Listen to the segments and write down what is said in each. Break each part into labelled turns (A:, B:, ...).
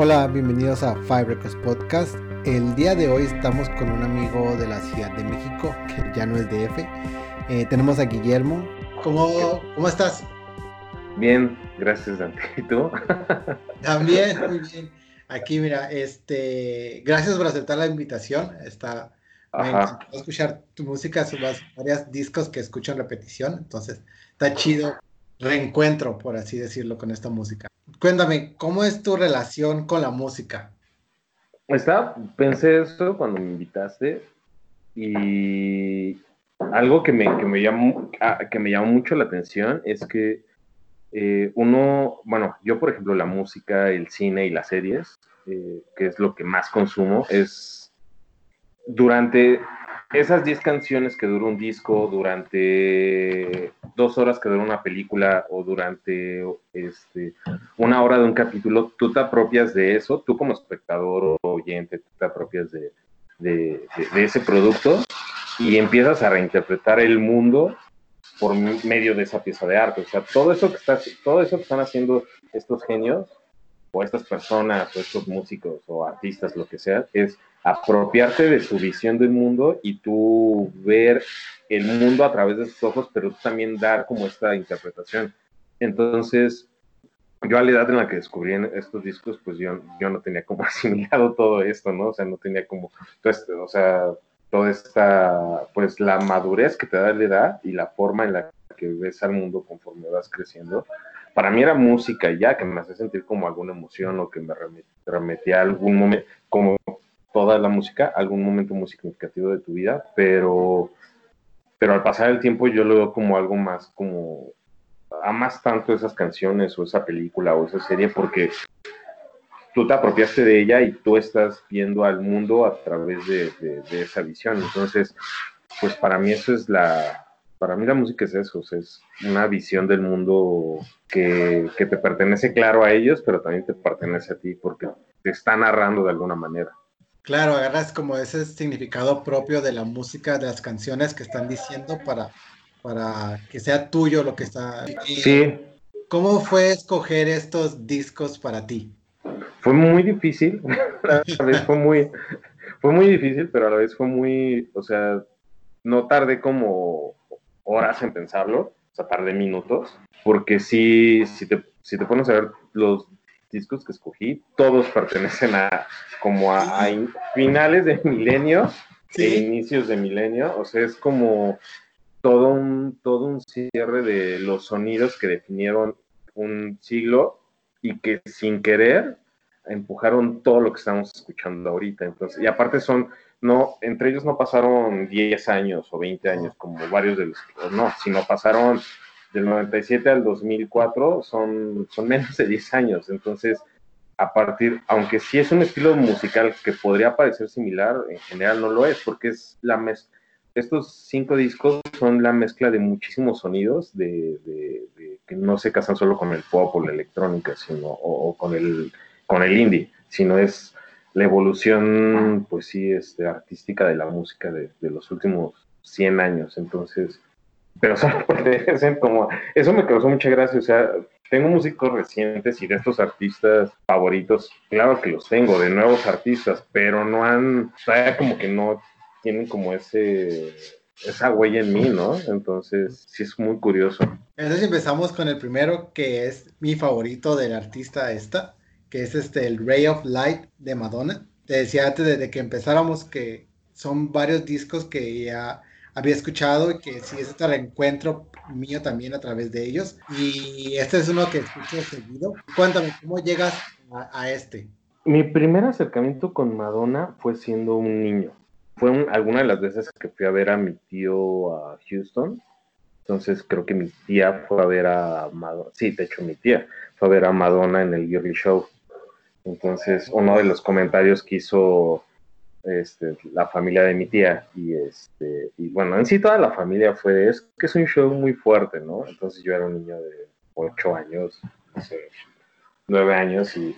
A: Hola, bienvenidos a Five Records Podcast. El día de hoy estamos con un amigo de la Ciudad de México, que ya no es DF. Eh, tenemos a Guillermo. ¿Cómo, ¿Cómo estás?
B: Bien, gracias Dante. ¿Y tú?
A: También, muy bien. Aquí, mira, este, gracias por aceptar la invitación. Está, me encantó escuchar tu música, son varios discos que escucho en repetición, entonces está chido reencuentro, por así decirlo, con esta música. Cuéntame, ¿cómo es tu relación con la música?
B: Está, pensé eso cuando me invitaste y algo que me, que me, llamó, ah, que me llamó mucho la atención es que eh, uno, bueno, yo por ejemplo la música, el cine y las series, eh, que es lo que más consumo, es durante esas 10 canciones que dura un disco, durante dos horas que dura una película o durante este, una hora de un capítulo, tú te apropias de eso, tú como espectador o oyente, te apropias de, de, ese producto y empiezas a reinterpretar el mundo por medio de esa pieza de arte. O sea, todo eso que, está, todo eso que están haciendo estos genios o estas personas o estos músicos o artistas, lo que sea, es apropiarte de su visión del mundo y tú ver el mundo a través de sus ojos, pero también dar como esta interpretación. Entonces, yo a la edad en la que descubrí estos discos, pues yo, yo no tenía como asimilado todo esto, ¿no? O sea, no tenía como, pues, o sea, toda esta, pues la madurez que te da la edad y la forma en la que ves al mundo conforme vas creciendo. Para mí era música ya, que me hace sentir como alguna emoción o que me remetía a algún momento, como toda la música, algún momento muy significativo de tu vida, pero, pero al pasar el tiempo yo lo veo como algo más como amas tanto esas canciones o esa película o esa serie porque tú te apropiaste de ella y tú estás viendo al mundo a través de, esa visión. Entonces, pues para mí eso es la, para mí la música es eso, es una visión del mundo que, que, te pertenece claro a ellos, pero también te pertenece a ti porque te está narrando de alguna manera.
A: Claro, agarras como ese significado propio de la música, de las canciones que están diciendo para, para que sea tuyo lo que está.
B: Sí.
A: ¿Cómo fue escoger estos discos para ti?
B: Fue muy difícil, a la vez fue muy, fue muy difícil, pero a la vez fue muy, o sea, no tardé como horas en pensarlo, o sea, tardé minutos, porque sí, si te, si te pones a ver los discos que escogí, todos pertenecen a como a, finales de milenio e inicios de milenio, o sea, es como todo un, todo un cierre de los sonidos que definieron un siglo y que sin querer empujaron todo lo que estamos escuchando ahorita. Entonces, y aparte son, no, entre ellos no pasaron 10 años o 20 años como varios de los, no, sino pasaron del 97 al 2004 son, son menos de 10 años. Entonces, a partir, aunque sí es un estilo musical que podría parecer similar, en general no lo es, porque es la mezcla. Estos cinco discos son la mezcla de muchísimos sonidos de, que no se casan solo con el pop o la electrónica, sino o, con el con el indie, sino es la evolución, pues sí, este, artística de la música de, de los últimos 100 años. Entonces, pero solo como, eso me causó mucha gracia, o sea, tengo músicos recientes y de estos artistas favoritos, claro que los tengo, de nuevos artistas, pero no han, todavía como que no tienen como ese, esa huella en mí, ¿no? Entonces, sí es muy curioso.
A: Entonces empezamos con el primero, que es mi favorito del artista esta, que es este, el Ray of Light de Madonna. Te decía antes de que empezáramos que son varios discos que ya había escuchado y que sí es este reencuentro mío también a través de ellos. Y este es uno que escucho seguido. Cuéntame, ¿cómo llegas a, este?
B: Mi primer acercamiento con Madonna fue siendo un niño. Fue alguna de las veces que fui a ver a mi tío a Houston. Entonces creo que mi tía fue a ver a Madonna. Sí, de hecho mi tía fue a ver a Madonna en el Yearly Show. Entonces uno de los comentarios que hizo este, la familia de mi tía y este y bueno en sí toda la familia fue es que es un show muy fuerte no entonces yo era un niño de 8 años no sé, 9 años y,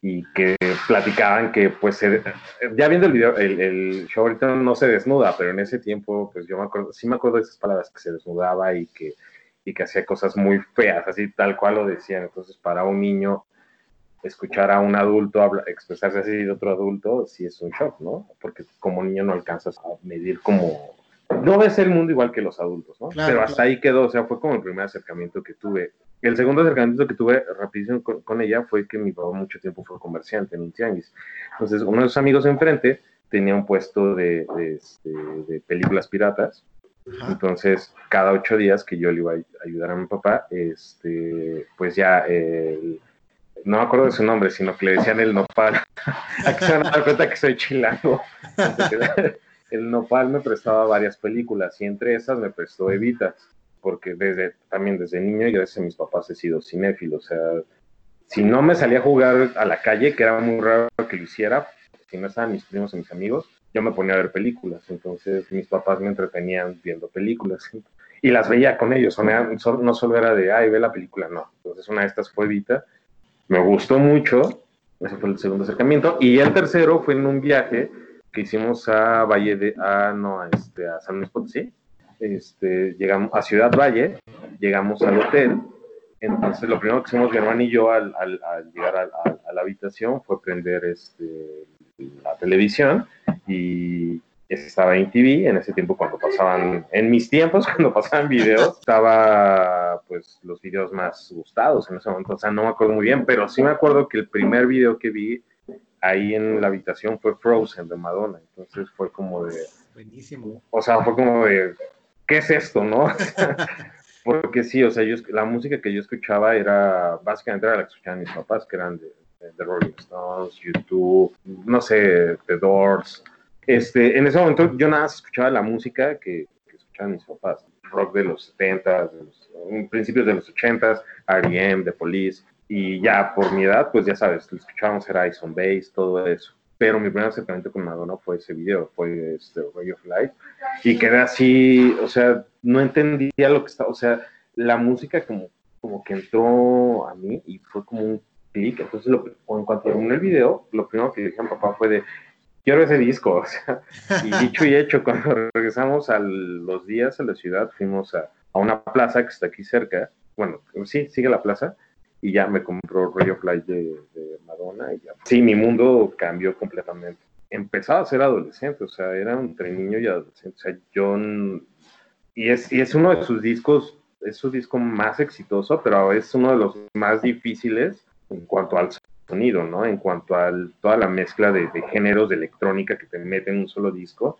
B: y que platicaban que pues ya viendo el video el, show ahorita no se desnuda pero en ese tiempo pues yo me acuerdo sí me acuerdo de esas palabras que se desnudaba y que y que hacía cosas muy feas así tal cual lo decían. Entonces para un niño escuchar a un adulto expresarse así de otro adulto, sí es un shock, ¿no? Porque como niño no alcanzas a medir como... No ves el mundo igual que los adultos, ¿no? Pero hasta ahí quedó, o sea, fue como el primer acercamiento que tuve. El segundo acercamiento que tuve rapidísimo con, ella fue que mi papá mucho tiempo fue comerciante en un tianguis. Entonces, uno de sus amigos enfrente tenía un puesto de, de, este, películas piratas. Entonces, cada ocho días que yo le iba a ayudar a mi papá, este, pues ya el no me acuerdo de su nombre, sino que le decían el nopal. Aquí se van a dar que soy chilango. el nopal me prestaba varias películas y entre esas me prestó Evita, porque desde, también desde niño y gracias a mis papás he sido cinéfilo. O sea, si no me salía a jugar a la calle, que era muy raro que lo hiciera, si no estaban mis primos y mis amigos, yo me ponía a ver películas. Entonces mis papás me entretenían viendo películas. Y las veía con ellos. No solo era de, ay, ve la película, no. Entonces una de estas fue Evita me gustó mucho, ese fue el segundo acercamiento, y el tercero fue en un viaje que hicimos a Valle de, a, no, este, a San Luis Potosí, este, llegamos a Ciudad Valle, llegamos al hotel, entonces lo primero que hicimos mi hermano y yo al, llegar a, la habitación fue prender este, la televisión y estaba en TV, en ese tiempo cuando pasaban, en mis tiempos cuando pasaban videos, estaba pues los videos más gustados en ese momento, o sea, no me acuerdo muy bien, pero sí me acuerdo que el primer video que vi ahí en la habitación fue Frozen de Madonna, entonces fue como de...
A: Buenísimo.
B: O sea, fue como de, ¿qué es esto, no? Porque sí, o sea, yo, la música que yo escuchaba era, básicamente era la que escuchaban mis papás, que eran de, de Rolling Stones, YouTube, no sé, The Doors, este, en ese momento yo nada más escuchaba la música que, escuchaban mis papás, rock de los 70, de los, principios de los 80, R.E.M., The Police, y ya por mi edad, pues ya sabes, lo escuchábamos era Ison Bass, todo eso. Pero mi primer acercamiento con Madonna fue ese video, fue este Ray of Life, y quedé así, o sea, no entendía lo que estaba, o sea, la música como, como que entró a mí y fue como un clic, entonces lo, en cuanto terminé el video, lo primero que dije a mi papá fue de, quiero ese disco. O sea, y dicho y hecho, cuando regresamos a los días a la ciudad, fuimos a, una plaza que está aquí cerca. Bueno, sí, sigue la plaza. Y ya me compró Radio Fly de, de Madonna. Y ya. Sí, mi mundo cambió completamente. Empezaba a ser adolescente, o sea, era entre niño y adolescente. O sea, yo. Y es, y es uno de sus discos, es su disco más exitoso, pero es uno de los más difíciles en cuanto al sonido, ¿no? En cuanto a toda la mezcla de, géneros de electrónica que te mete en un solo disco.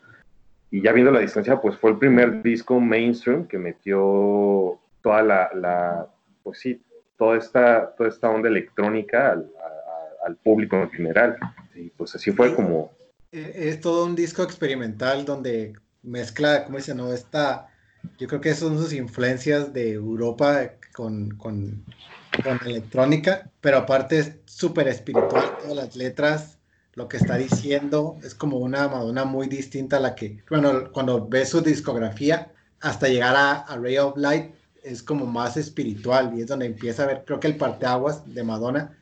B: Y ya viendo la distancia, pues fue el primer disco mainstream que metió toda la, pues sí, toda esta, toda esta onda electrónica al, público en general. Y pues así fue como...
A: E, es todo un disco experimental donde mezcla, como dice, no? Esta, yo creo que son sus influencias de Europa con, con con electrónica, pero aparte es súper espiritual, todas las letras, lo que está diciendo, es como una Madonna muy distinta a la que, bueno, cuando ves su discografía, hasta llegar a, Ray of Light, es como más espiritual y es donde empieza a ver, creo que el parteaguas de Madonna,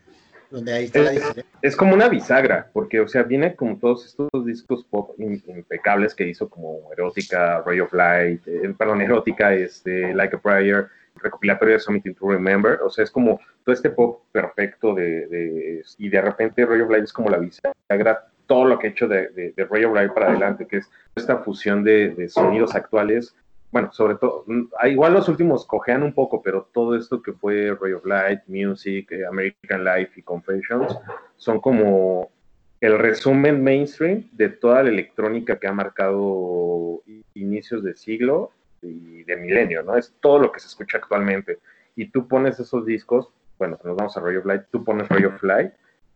A: donde ahí está la
B: diferencia. Es como una bisagra, porque, o sea, viene como todos estos discos pop impecables que hizo, como Erótica, Ray of Light, eh, perdón, Erótica, este, Like a Prayer, recopilatorio de Something to Remember, o sea, es como todo este pop perfecto de, y de repente Roy of Life es como la bisagra, todo lo que he hecho de, de, de Roy of Life para adelante, que es esta fusión de, sonidos actuales, bueno, sobre todo, mm, ah, igual los últimos cojean un poco, pero todo esto que fue Ray of Light, Music, eh, American Life y Confessions son como el resumen mainstream de toda la electrónica que ha marcado inicios de siglo y de milenio, ¿no? Es todo lo que se escucha actualmente. Y tú pones esos discos, bueno, nos vamos a Radio Fly, tú pones Radio Fly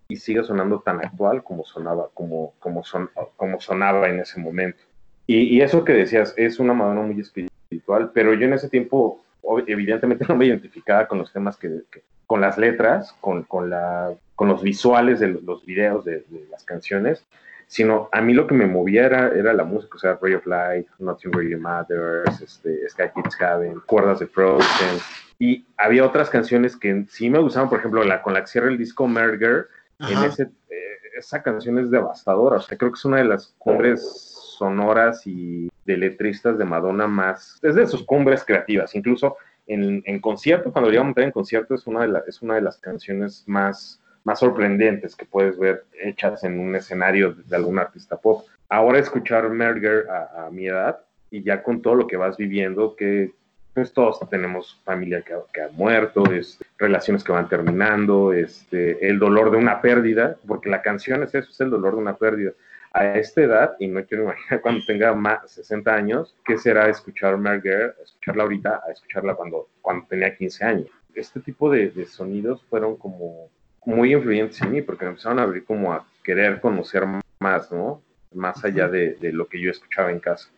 B: y sigue sonando tan actual como sonaba, como, como, son, como sonaba en ese momento. Y, eso que decías, es una Madonna muy espiritual, pero yo en ese tiempo evidentemente no me identificaba con los temas que, con las letras, con, con, la, con los visuales de los videos de, de las canciones, sino a mí lo que me movía era, era la música, o sea, Ray of Light, Nothing Really Matters, este, Sky Kids Cabin, Cuerdas de Frozen, y había otras canciones que sí me gustaban, por ejemplo, la, con la que cierra el disco Merger, en ese, eh, esa canción es devastadora, o sea, creo que es una de las cumbres sonoras y de letristas de Madonna más, es de sus cumbres creativas, incluso en, en concierto, cuando llegamos a montar en concierto, es una, de la, es una de las canciones más más sorprendentes que puedes ver hechas en un escenario de algún artista pop. Ahora escuchar Merger a, mi edad y ya con todo lo que vas viviendo, que pues todos tenemos familia que, que ha muerto, este, relaciones que van terminando, este, el dolor de una pérdida, porque la canción es eso, es el dolor de una pérdida. A esta edad, y no quiero imaginar cuando tenga más 60 años, ¿qué será escuchar Merger, escucharla ahorita, a escucharla cuando, cuando tenía 15 años? Este tipo de, de sonidos fueron como muy influyentes en mí, porque me empezaron a abrir como a querer conocer más, ¿no? Más allá de, de lo que yo escuchaba en casa.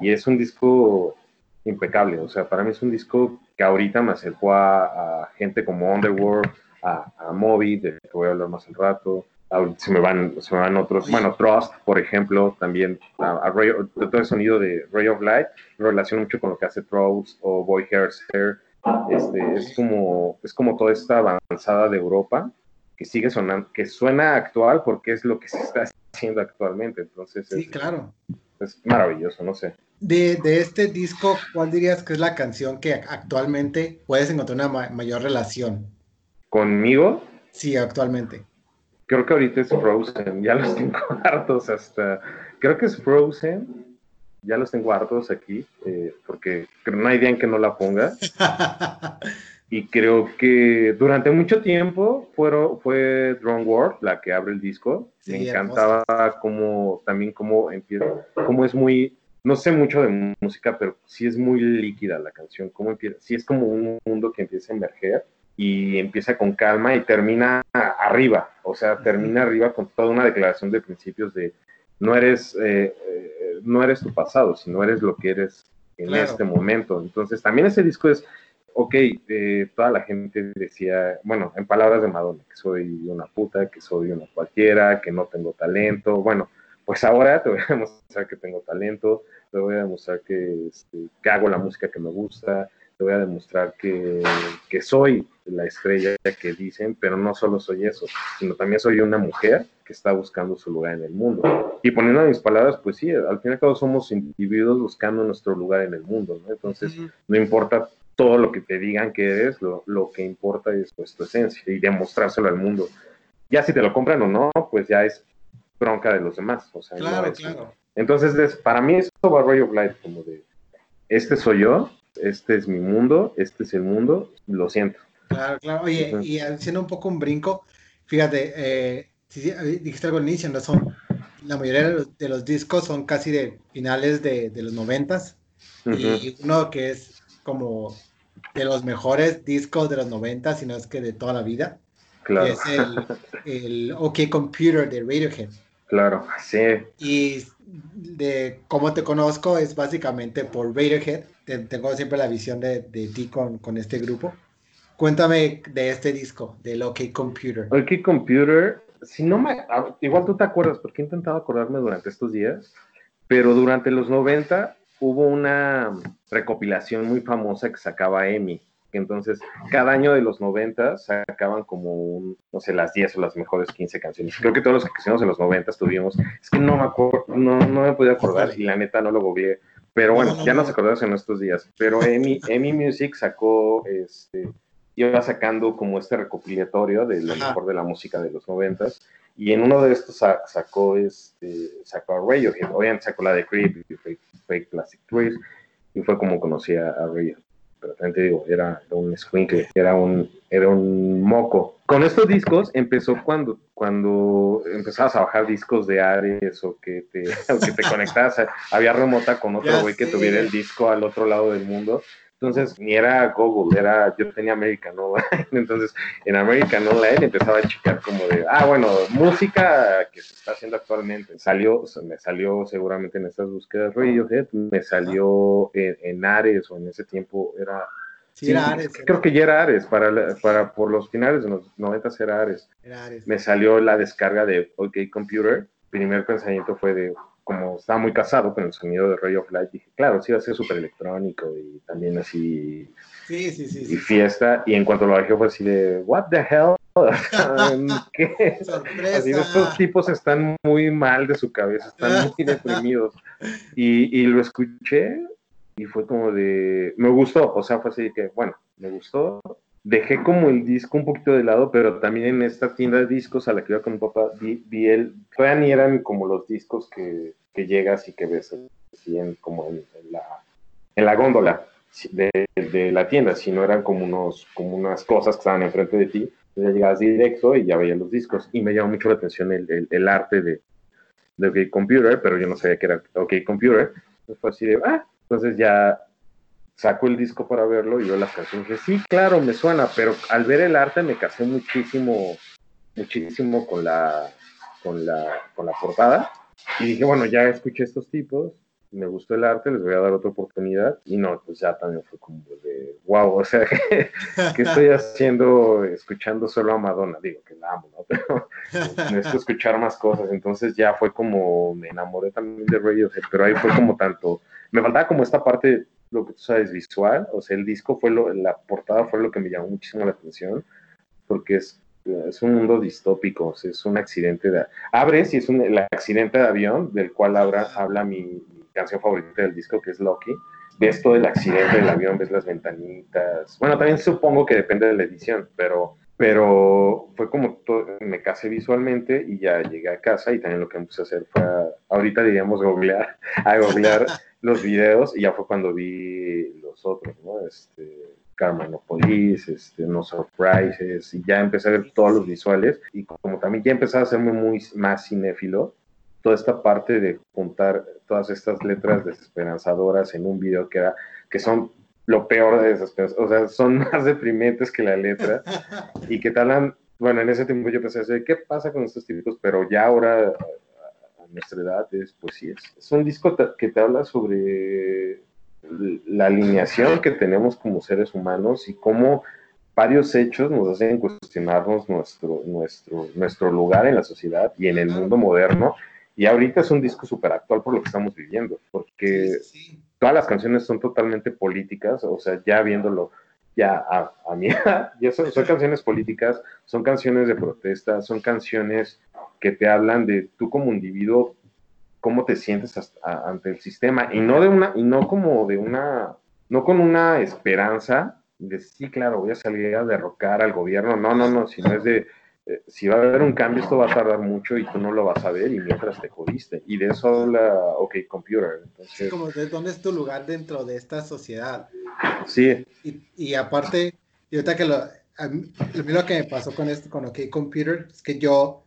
B: Y es un disco impecable. O sea, para mí es un disco que ahorita me acercó a, gente como Underworld, a, a Moby, de que voy a hablar más al rato. Se me van, se me van otros, bueno, Trust, por ejemplo, también, a, todo el sonido de Ray of Light, me relaciona mucho con lo que hace Trust o Boy Hair Este, es como, es como toda esta avanzada de Europa que sigue sonando, que suena actual porque es lo que se está haciendo actualmente. Entonces,
A: sí, claro.
B: Es maravilloso, no sé.
A: De, este disco, ¿cuál dirías que es la canción que actualmente puedes encontrar una mayor relación?
B: ¿Conmigo?
A: Sí, actualmente.
B: Creo que ahorita es Frozen, ya los tengo hartos hasta... Creo que es Frozen, ya los tengo hartos aquí, eh, porque no hay día en que no la ponga. y creo que durante mucho tiempo fueron, fue Drone World la que abre el disco. Me encantaba como también como empieza, como es muy no sé mucho de música, pero sí es muy líquida la canción, cómo empieza, sí es como un mundo que empieza a emerger y empieza con calma y termina arriba, o sea, termina arriba con toda una declaración de principios de no eres, eh, eh, no eres tu pasado, sino eres lo que eres en este momento. Entonces, también ese disco es, ok, eh, toda la gente decía, bueno, en palabras de Madonna, que soy una puta, que soy una cualquiera, que no tengo talento, bueno, pues ahora te voy a demostrar que tengo talento, te voy a demostrar que, este, que hago la música que me gusta, te voy a demostrar que, que, soy la estrella que dicen, pero no solo soy eso, sino también soy una mujer que está buscando su lugar en el mundo. Y poniendo mis palabras, pues sí, al fin y al cabo somos individuos buscando nuestro lugar en el mundo, ¿no? Entonces, no importa todo lo que te digan que eres, lo, lo que importa es pues, tu esencia y demostrárselo al mundo. Ya si te lo compran o no, pues ya es bronca de los demás. O sea,
A: claro, claro.
B: Entonces, para mí eso va Ray of Light, como de, este soy yo, este es mi mundo, este es el mundo, lo siento.
A: Claro, claro. Oye, y haciendo un poco un brinco, fíjate, eh, dijiste algo al inicio, no son, la mayoría de los, discos son casi de finales de, los noventas, y uno que es como de los mejores discos de los noventas, si no es que de toda la vida, claro. es el, el OK Computer de Radiohead.
B: Claro, sí.
A: Y de cómo te conozco es básicamente por Radiohead. Tengo siempre la visión de, de ti con, con, este grupo. Cuéntame de este disco, del OK Computer.
B: OK Computer, si no me. Igual tú te acuerdas, porque he intentado acordarme durante estos días, pero durante los 90 hubo una recopilación muy famosa que sacaba EMI entonces, cada año de los 90 sacaban como un, no sé, las 10 o las mejores 15 canciones. Creo que todos los que hicimos en los 90 tuvimos, es que no me acuerdo, no, no me podía acordar y la neta no lo googleé. Pero bueno, ya nos acordamos en estos días. Pero Emi, Emi Music sacó, este, iba sacando como este recopilatorio de lo mejor de la música de los 90 y en uno de estos sacó, este, sacó a Radiohead. Obviamente sacó la de Creep y Fake, Fake Plastic Trees y fue como conocí a Radiohead pero también te digo, era, un squinkle, era un, era un moco. Con estos discos empezó cuando, cuando empezabas a bajar discos de Ares o que te, que te conectabas, había remota con otro güey que tuviera el disco al otro lado del mundo entonces, ni era Google, era, yo tenía American Online. Entonces, en American Online empezaba a checar como de, ah, bueno, música que se está haciendo actualmente. Salió, me salió seguramente en estas búsquedas Radiohead, me salió en, Ares o en ese tiempo era
A: Sí, era Ares.
B: Creo que ya era Ares, para, para, por los finales de los 90 era Ares.
A: Era Ares.
B: Me salió la descarga de OK Computer. primer pensamiento fue de, como estaba muy casado con el sonido de Ray of Light, dije, claro, sí va a ser súper electrónico y también así.
A: Sí, sí, sí.
B: Y fiesta. Y en cuanto lo bajé fue así de, ¿What the hell? ¿Qué?
A: Sorpresa.
B: Así, estos tipos están muy mal de su cabeza, están muy deprimidos. Y, y lo escuché y fue como de, me gustó, o sea, fue así que, bueno, me gustó, dejé como el disco un poquito de lado, pero también en esta tienda de discos a la que iba con mi papá, vi, el, todavía ni eran como los discos que, que llegas y que ves así en, como en, la, en la góndola de, de, la tienda, sino eran como, unos, como unas cosas que estaban enfrente de ti. Entonces llegabas directo y ya veías los discos. Y me llamó mucho la atención el, el, el arte de, de OK Computer, pero yo no sabía que era OK Computer. Entonces fue así de, ah, entonces ya saco el disco para verlo y veo las canciones. Dije, sí, claro, me suena, pero al ver el arte me casé muchísimo, muchísimo con la, con la, con la portada. Y dije, bueno, ya escuché estos tipos, me gustó el arte, les voy a dar otra oportunidad. Y no, pues ya también fue como de, wow, o sea, ¿qué, estoy haciendo escuchando solo a Madonna? Digo que la amo, ¿no? Pero necesito escuchar más cosas. Entonces ya fue como, me enamoré también de Radiohead, pero ahí fue como tanto, me faltaba como esta parte lo que tú sabes visual, o sea, el disco fue lo, la portada fue lo que me llamó muchísimo la atención, porque es, es un mundo distópico, o sea, es un accidente de... Abres y es un, el accidente de avión del cual habla, habla mi, canción favorita del disco, que es Lucky. Ves todo el accidente del avión, ves las ventanitas. Bueno, también supongo que depende de la edición, pero pero fue como me casé visualmente y ya llegué a casa y también lo que puse a hacer fue, ahorita diríamos googlear, a googlear los videos y ya fue cuando vi los otros, ¿no? Este, Carmenopolis, este, No Surprises y ya empecé a ver todos los visuales y como también ya empecé a hacerme muy más cinéfilo, toda esta parte de juntar todas estas letras desesperanzadoras en un video que era, que son lo peor de esas cosas. O sea, son más deprimentes que la letra y que talan, bueno, en ese tiempo yo pensé, ¿qué pasa con estos tipos? Pero ya ahora, a, nuestra edad, es, pues sí, es, es un disco que te habla sobre la alineación que tenemos como seres humanos y cómo varios hechos nos hacen cuestionarnos nuestro, nuestro, nuestro lugar en la sociedad y en el mundo moderno. Y ahorita es un disco súper actual por lo que estamos viviendo, porque todas las canciones son totalmente políticas, o sea, ya viéndolo ya a, a mí, ya son, canciones políticas, son canciones de protesta, son canciones que te hablan de tú como individuo, cómo te sientes ante el sistema, y no de una, y no como de una, no con una esperanza de sí, claro, voy a salir a derrocar al gobierno, no, no, no, sino es de eh, si va a haber un cambio, esto va a tardar mucho y tú no lo vas a ver y mientras te jodiste. Y de eso habla OK Computer. Entonces,
A: como de dónde es tu lugar dentro de esta sociedad.
B: Sí.
A: Y, y aparte, y ahorita que lo, a mí, lo que me pasó con esto, con OK Computer, es que yo,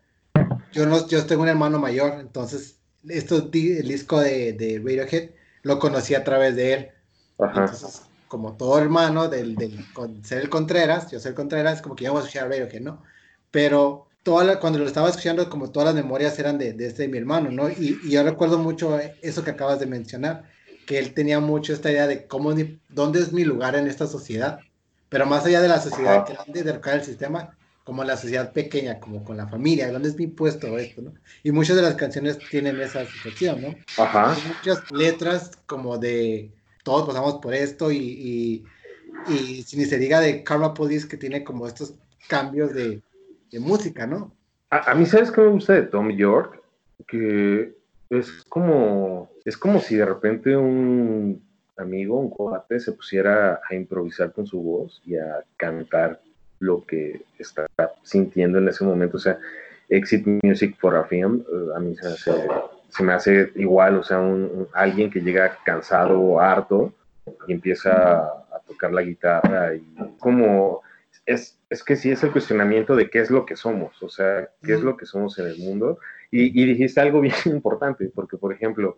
A: yo, no, yo tengo un hermano mayor, entonces esto, el disco de, de Radiohead lo conocí a través de él. Ajá. Entonces, como todo hermano del, del ser el Contreras, yo soy el Contreras, como que íbamos a escuchar Radiohead, ¿no? Pero toda cuando lo estaba escuchando, como todas las memorias eran de, de este mi hermano, ¿no? Y, y, yo recuerdo mucho eso que acabas de mencionar, que él tenía mucho esta idea de cómo, dónde es mi lugar en esta sociedad, pero más allá de la sociedad grande, de el sistema, como la sociedad pequeña, como con la familia, dónde es mi puesto esto, ¿no? Y muchas de las canciones tienen esa situación, ¿no?
B: Ajá.
A: Hay muchas letras como de todos pasamos por esto y, y, y ni se diga de Karma Police que tiene como estos cambios de, de música, ¿no?
B: A, mí, ¿sabes qué me gusta de Tom York? Que es como, es como si de repente un amigo, un coate, se pusiera a improvisar con su voz y a cantar lo que está sintiendo en ese momento. O sea, Exit Music for a Film, eh, a mí se me hace, igual, o sea, un, alguien que llega cansado o harto y empieza a tocar la guitarra y como es, es que sí es el cuestionamiento de qué es lo que somos, o sea, qué es lo que somos en el mundo. Y, dijiste algo bien importante, porque, por ejemplo,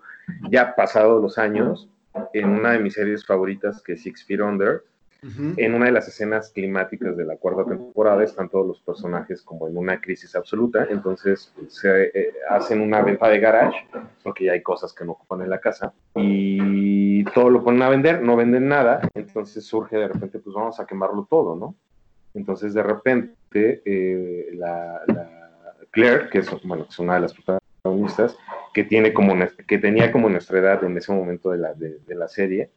B: ya pasados los años, en una de mis series favoritas, que es Six Feet Under, en una de las escenas climáticas de la cuarta temporada están todos los personajes como en una crisis absoluta, entonces se eh, hacen una venta de garage, porque ya hay cosas que no ocupan en la casa, y todo lo ponen a vender, no venden nada, entonces surge de repente, pues vamos a quemarlo todo, ¿no? Entonces, de repente, eh, la, Claire, que es, bueno, es una de las protagonistas, que, tiene como, que tenía como nuestra edad en ese momento de la, de, la serie,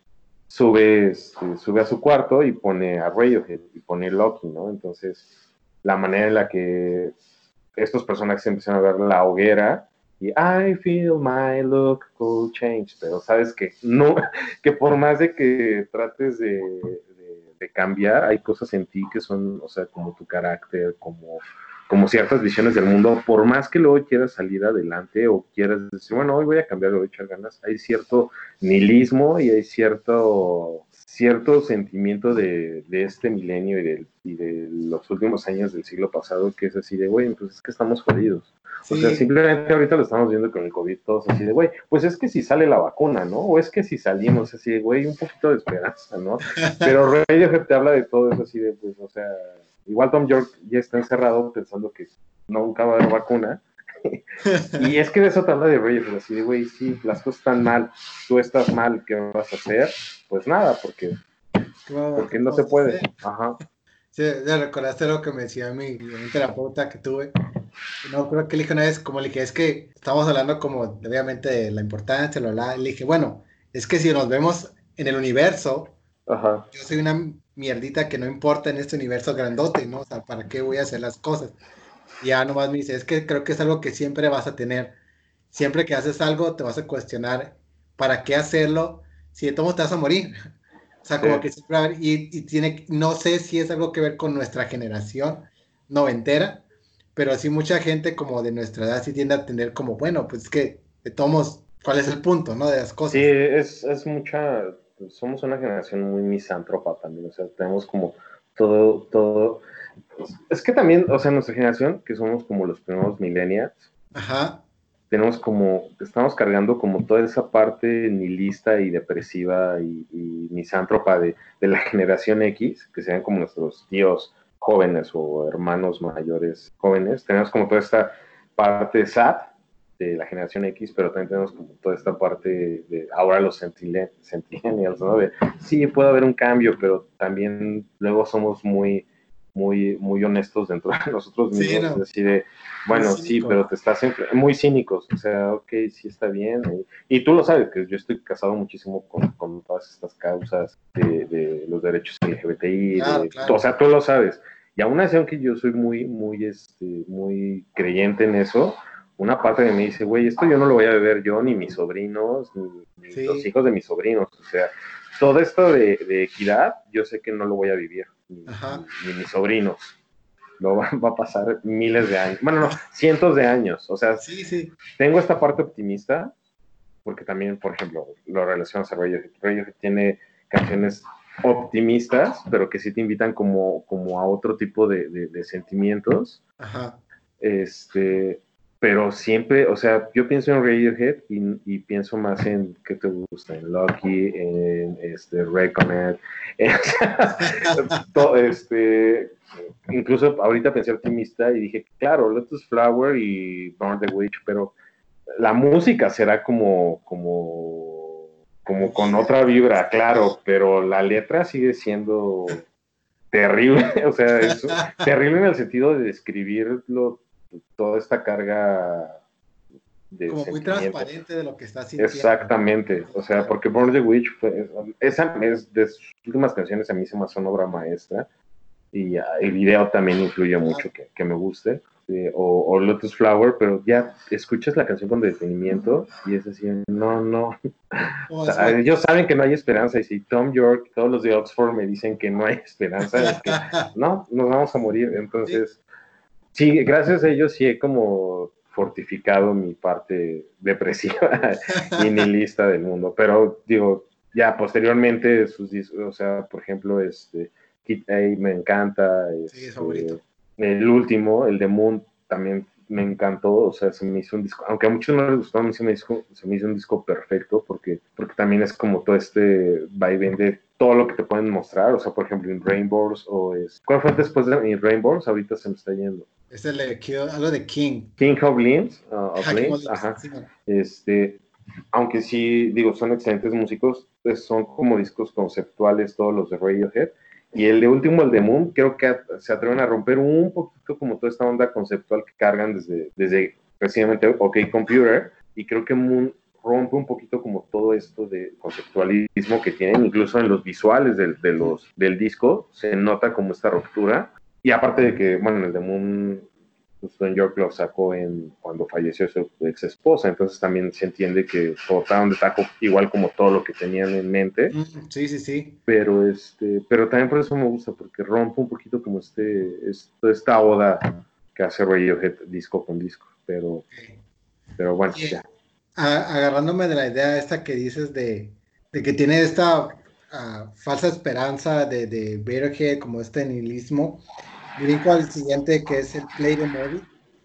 B: sube, este, sube a su cuarto y pone a Radiohead y pone Loki, ¿no? Entonces, la manera en la que estos personajes empiezan a ver la hoguera y I feel my look will change, pero sabes que no, que por más de que trates de, de cambiar, hay cosas en ti que son, o sea, como tu carácter, como como ciertas visiones del mundo, por más que luego quieras salir adelante o quieras decir, bueno, hoy voy a cambiar, voy a echar ganas, hay cierto nihilismo y hay cierto, cierto sentimiento de, de este milenio y de, y de, los últimos años del siglo pasado que es así de, güey, pues es que estamos jodidos. O sea, simplemente ahorita lo estamos viendo con el COVID, todos así de, güey, pues es que si sale la vacuna, ¿no? O es que si salimos, así de, güey, un poquito de esperanza, ¿no? Pero Radiohead te habla de todo eso así de, pues, o sea, Igual Tom York ya está encerrado pensando que nunca va a haber vacuna. y es que de eso te habla de Reyes, así de, güey, sí, las cosas están mal, tú estás mal, ¿qué vas a hacer? Pues nada, porque, porque no se puede. Ajá.
A: Sí, ya recordaste lo que me decía mi, mi terapeuta que tuve. No, creo que le dije una vez, como le dije, es que estamos hablando como, obviamente, de la importancia, lo, la, le dije, bueno, es que si nos vemos en el universo, Ajá. yo soy una mierdita que no importa en este universo grandote, ¿no? O sea, ¿para qué voy a hacer las cosas? Ya nomás me dice, es que creo que es algo que siempre vas a tener. Siempre que haces algo, te vas a cuestionar, ¿para qué hacerlo? Si de todo te vas a morir. O sea, como que siempre va a haber, y, y, tiene, no sé si es algo que ver con nuestra generación noventera, pero sí mucha gente como de nuestra edad sí tiende a tener como, bueno, pues es que de todos, ¿cuál es el punto, no? De las cosas.
B: Sí, es, es mucha, somos una generación muy misántropa también, o sea, tenemos como todo, todo, es que también, o sea, nuestra generación, que somos como los primeros millennials, Ajá. tenemos como, estamos cargando como toda esa parte nihilista y depresiva y, misántropa de, de, la generación X, que sean como nuestros tíos jóvenes o hermanos mayores jóvenes, tenemos como toda esta parte sad, de la generación X, pero también tenemos como toda esta parte de ahora los centennials, ¿no? De sí, puede haber un cambio, pero también luego somos muy, muy, muy honestos dentro de nosotros mismos. Sí, de, bueno, sí, pero te estás muy cínicos, o sea, ok, sí está bien. Y, tú lo sabes, que yo estoy casado muchísimo con, con todas estas causas de, de los derechos LGBTI, o sea, tú lo sabes. Y aún así, aunque yo soy muy, muy, este, muy creyente en eso, una parte de mí dice, güey, esto yo no lo voy a beber yo, ni mis sobrinos, ni, los hijos de mis sobrinos. O sea, todo esto de, equidad, yo sé que no lo voy a vivir, ni, mis sobrinos. Lo va, a pasar miles de años, bueno, no, cientos de años. O sea, sí, tengo esta parte optimista, porque también, por ejemplo, lo relacionas a Radiohead. que tiene canciones optimistas, pero que sí te invitan como, como a otro tipo de, de sentimientos. Ajá. Este, pero siempre, o sea, yo pienso en Radiohead y, y pienso más en qué te gusta, en Lucky, en este, Reconet, este, incluso ahorita pensé optimista y dije, claro, Lotus Flower y Born the Witch, pero la música será como, como, como con otra vibra, claro, pero la letra sigue siendo terrible, o sea, es terrible en el sentido de describirlo toda esta carga
A: de como muy transparente de lo que está sintiendo.
B: Exactamente, o sea, porque Born the Witch fue, esa es de sus últimas canciones a mí se me hace una obra maestra y el video también influye mucho que, que me guste. o, Lotus Flower, pero ya escuchas la canción con detenimiento y es así, no, no. ellos saben que no hay esperanza y si Tom York, todos los de Oxford me dicen que no hay esperanza, es que no, nos vamos a morir. Entonces, sí, gracias a ellos sí he como fortificado mi parte depresiva y nihilista del mundo. Pero digo, ya posteriormente sus discos, o sea, por ejemplo, este Kid A me encanta. sí, es este, el último, el de Moon, también me encantó, o sea, se me hizo un disco, aunque a muchos no les gustó, a mí se me hizo, se me hizo un disco perfecto porque, porque también es como todo este vaivén de todo lo que te pueden mostrar, o sea, por ejemplo, en Rainbows o es... ¿Cuál fue después de in Rainbows? Ahorita se me está yendo.
A: Es el algo de King.
B: King of Limbs, uh, ajá. Este, aunque sí, digo, son excelentes músicos, pues son como discos conceptuales todos los de Radiohead, y el de último, el de Moon, creo que se atreven a romper un poquito como toda esta onda conceptual que cargan desde, desde precisamente OK Computer. Y creo que Moon rompe un poquito como todo esto de conceptualismo que tienen, incluso en los visuales del, de los, del disco, se nota como esta ruptura. Y aparte de que, bueno, el de Moon pues Don York lo sacó en cuando falleció su ex esposa, entonces también se entiende que botaron de taco igual como todo lo que tenían en mente.
A: Mm, sí, sí, sí.
B: Pero este, pero también por eso me gusta, porque rompe un poquito como este, esta oda que hace Radiohead disco con disco, pero, pero bueno, ya.
A: Agarrándome de la idea esta que dices de, de que tiene esta ah, falsa esperanza de, de Radiohead, como este nihilismo, brinco al siguiente que es el Play de Móvil.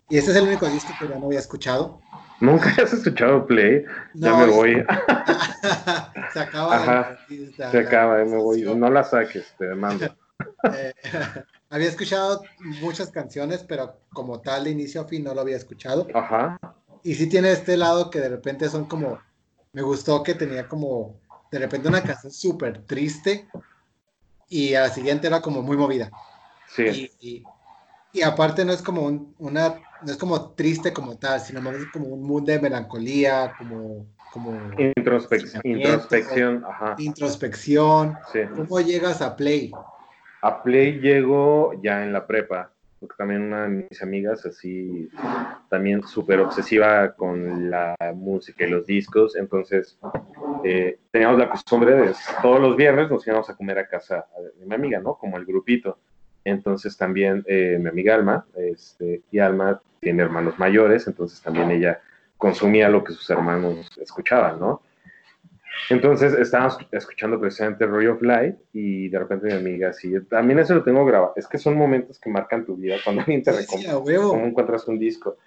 A: Y ese es el único disco que ya no había escuchado.
B: Nunca has escuchado Play. ya me voy.
A: se acaba.
B: se acaba, me voy. No la saques, te mando.
A: Eh, había escuchado muchas canciones, pero como tal, de inicio a fin, no lo había escuchado.
B: Ajá.
A: Y sí tiene este lado que de repente son como. Me gustó que tenía como. De repente una canción súper triste. Y a la siguiente era como muy movida. Y, y, aparte no es como una, no es como triste como tal, sino más es como un mundo de melancolía, como... como
B: introspección, introspección,
A: Introspección. ¿Cómo llegas a Play?
B: A Play llego ya en la prepa, también una de mis amigas así, también súper obsesiva con la música y los discos, entonces eh, teníamos la costumbre de todos los viernes nos íbamos a comer a casa de mi amiga, ¿no? Como el grupito. Entonces también eh, mi amiga Alma, este, y Alma tiene hermanos mayores, entonces también ella consumía lo que sus hermanos escuchaban, ¿no? Entonces estábamos escuchando precisamente Roy of Light y de repente mi amiga así, también eso lo tengo grabado, es que son momentos que marcan tu vida cuando alguien te recomienda, cómo encuentras un disco.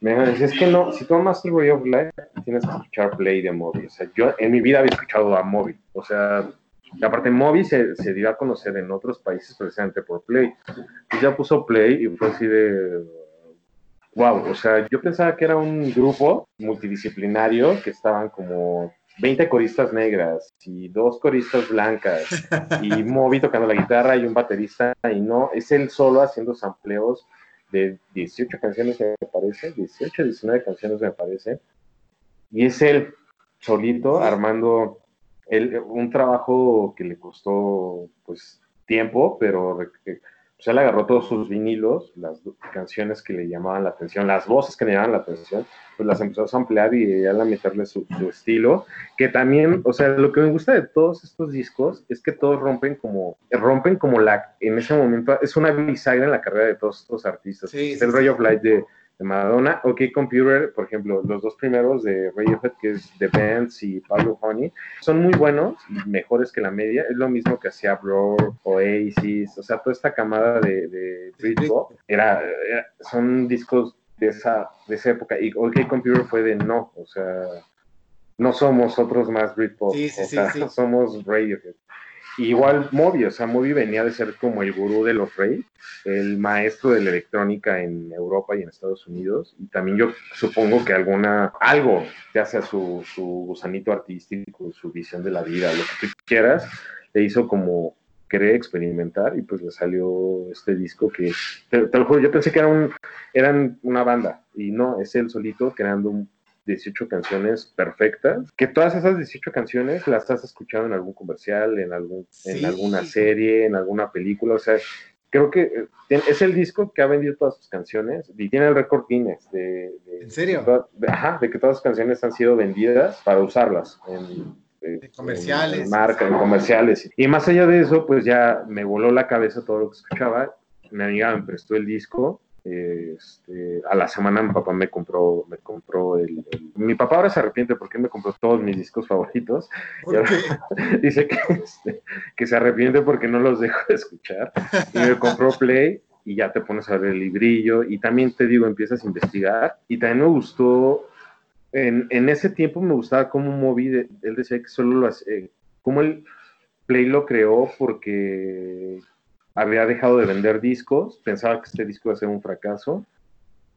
B: Me dice, es que no, si tomas Roy of Light, tienes que escuchar Play de Móvil. O sea, yo en mi vida había escuchado a Móvil, o sea, y aparte, Moby se, se, dio a conocer en otros países precisamente por Play. Y ya puso Play y fue así de. Wow, o sea, yo pensaba que era un grupo multidisciplinario que estaban como 20 coristas negras y dos coristas blancas y Moby tocando la guitarra y un baterista y no, es él solo haciendo sampleos de 18 canciones me parece, 18, 19 canciones me parece. Y es él solito armando un trabajo que le costó pues tiempo, pero pues él agarró todos sus vinilos, las canciones que le llamaban la atención, las voces que le llamaban la atención, pues las empezó a ampliar y a meterle su, estilo, que también, o sea, lo que me gusta de todos estos discos es que todos rompen como, rompen como la, en ese momento, es una bisagra en la carrera de todos estos artistas. el Ray of Light de, de Madonna. OK Computer, por ejemplo, los dos primeros de Radiohead, que es The Bands y Pablo Honey, son muy buenos y mejores que la media. Es lo mismo que hacía Blur, Oasis, o sea, toda esta camada de, de Britpop, era, son discos de esa, de esa época. Y OK Computer fue de no, o sea, no somos otros más Britpop, sí, sí, o sea, somos Radiohead. Igual Moby, o sea, Moby venía de ser como el gurú de los reyes, el maestro de la electrónica en Europa y en Estados Unidos. Y también yo supongo que alguna, algo te hace a su, su gusanito artístico, su visión de la vida, lo que tú quieras, le hizo como querer experimentar y pues le salió este disco que, te, te lo juro, yo pensé que era un, eran una banda y no, es él solito creando un 18 canciones perfectas, que todas esas 18 canciones las has escuchado en algún comercial, en, algún, en alguna serie, en alguna película, o sea, creo que eh, es el disco que ha vendido todas sus canciones y tiene el récord Guinness de,
A: ¿En serio?
B: De, ajá, de que todas sus canciones han sido vendidas para usarlas en,
A: comerciales.
B: En, marca, en comerciales. Y más allá de eso, pues ya me voló la cabeza todo lo que escuchaba. Mi amiga me prestó el disco este, a la semana mi papá me compró, me compró el, Mi papá ahora se arrepiente porque me compró todos mis discos favoritos. dice que, este, que se arrepiente porque no los dejo de escuchar. Y me compró Play y ya te pones a ver el librillo y también te digo, empiezas a investigar. Y también me gustó, en, en ese tiempo me gustaba cómo moví, él decía que solo lo hace, cómo el Play lo creó porque había dejado de vender discos, pensaba que este disco iba a ser un fracaso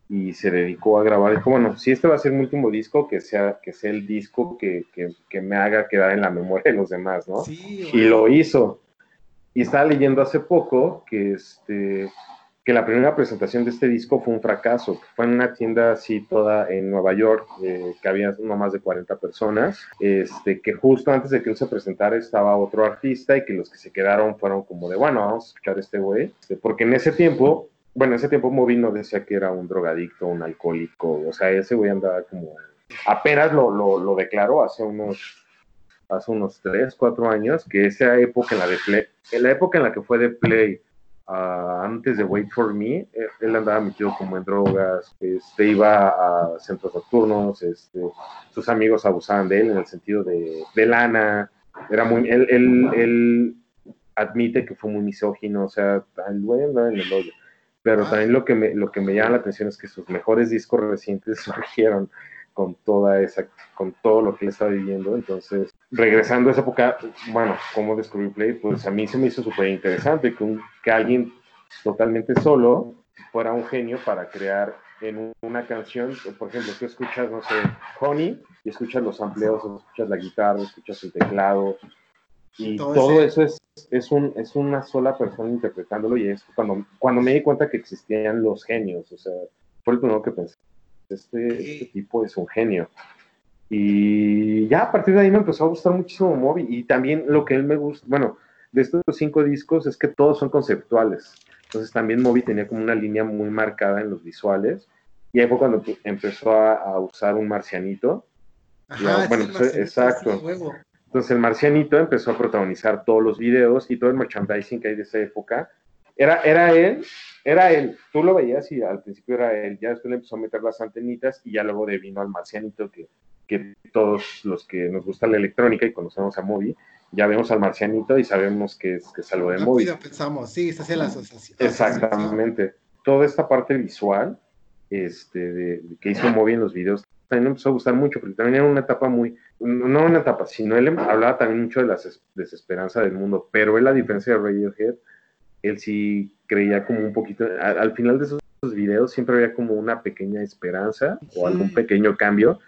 B: y se dedicó a grabar. Dijo, bueno, si este va a ser mi último disco, que sea, que sea el disco que, que, me haga quedar en la memoria de los demás, ¿no? y lo hizo. Y estaba leyendo hace poco que este que la primera presentación de este disco fue un fracaso, fue en una tienda así toda en Nueva York, eh, que había no más de 40 personas, este, que justo antes de que él se presentara estaba otro artista y que los que se quedaron fueron como de, bueno, vamos a escuchar a este güey, este, porque en ese tiempo bueno, en ese tiempo Moby no decía que era un drogadicto, un alcohólico, o sea, ese güey andaba como, apenas lo, lo, lo declaró hace unos, hace unos 3, 4 años, que esa época en la de Play, en la época en la que fue de Play, uh, antes de Wait for Me, eh, él andaba metido como en drogas, este, iba a centros nocturnos, este, sus amigos abusaban de él en el sentido de, lana, era muy, él, él, él admite que fue muy misógino, o sea, el güey andaba en el hoyo. Pero también lo que, me, lo que me llama la atención es que sus mejores discos recientes surgieron con toda esa, con todo lo que él estaba viviendo. Entonces, regresando a esa época, bueno, cómo descubrir Play, pues a mí se me hizo súper interesante que, un- que alguien totalmente solo fuera un genio para crear en un- una canción, por ejemplo, tú escuchas, no sé, Honey, y escuchas los amplios, escuchas la guitarra, escuchas el teclado, y
A: Todo
B: eso es, es, un, es una sola persona interpretándolo, y es cuando, cuando me di cuenta que existían los genios, o sea, fue el primero que pensé, este, este tipo es un genio. Y ya a partir de ahí me empezó a gustar muchísimo Moby, y también lo que él me gusta, bueno, de estos cinco discos es que todos son conceptuales. Entonces también Moby tenía como una línea muy marcada en los visuales. Y ahí fue cuando empezó a, a usar un marcianito.
A: Ajá,
B: bueno,
A: sí,
B: pues,
A: Marcelito,
B: exacto. Entonces el marcianito empezó a protagonizar todos los videos y todo el merchandising que hay de esa época. Era, era él, era él. Tú lo veías y al principio era él. Ya después le empezó a meter las antenitas y ya luego de vino al marcianito que, que todos los que nos gusta la electrónica y conocemos a Moby, ya vemos al marcianito y sabemos que es, que es algo de Moby.
A: Pensamos, sí, se la asociación.
B: Exactamente. Toda esta parte visual este, de, de que hizo Moby en los videos también me empezó a gustar mucho, porque también era una etapa muy, no una etapa, sino él hablaba también mucho de la des- desesperanza del mundo, pero él, a diferencia de Radiohead, él sí creía como un poquito, al, al final de esos videos siempre había como una pequeña esperanza o algún pequeño cambio.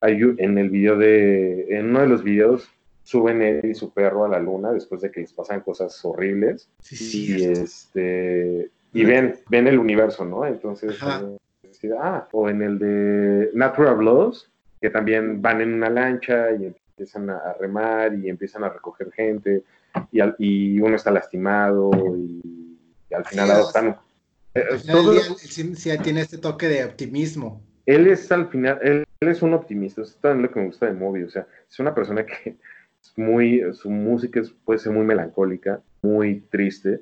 B: Hay en el video de, en uno de los videos suben él y su perro a la luna después de que les pasan cosas horribles.
A: Sí, sí,
B: y este y ven ven el universo no entonces eh, sí, ah, o en el de Natural Laws que también van en una lancha y empiezan a remar y empiezan a recoger gente y, al- y uno está lastimado y, y al final
A: Sí,
B: adoptan eh,
A: Al final del
B: todo-
A: día, sí, sí tiene este toque de optimismo.
B: él es al final, él, él es un optimista, eso es también lo que me gusta de Moby, o sea, es una persona que es muy, su música es- puede ser muy melancólica, muy triste,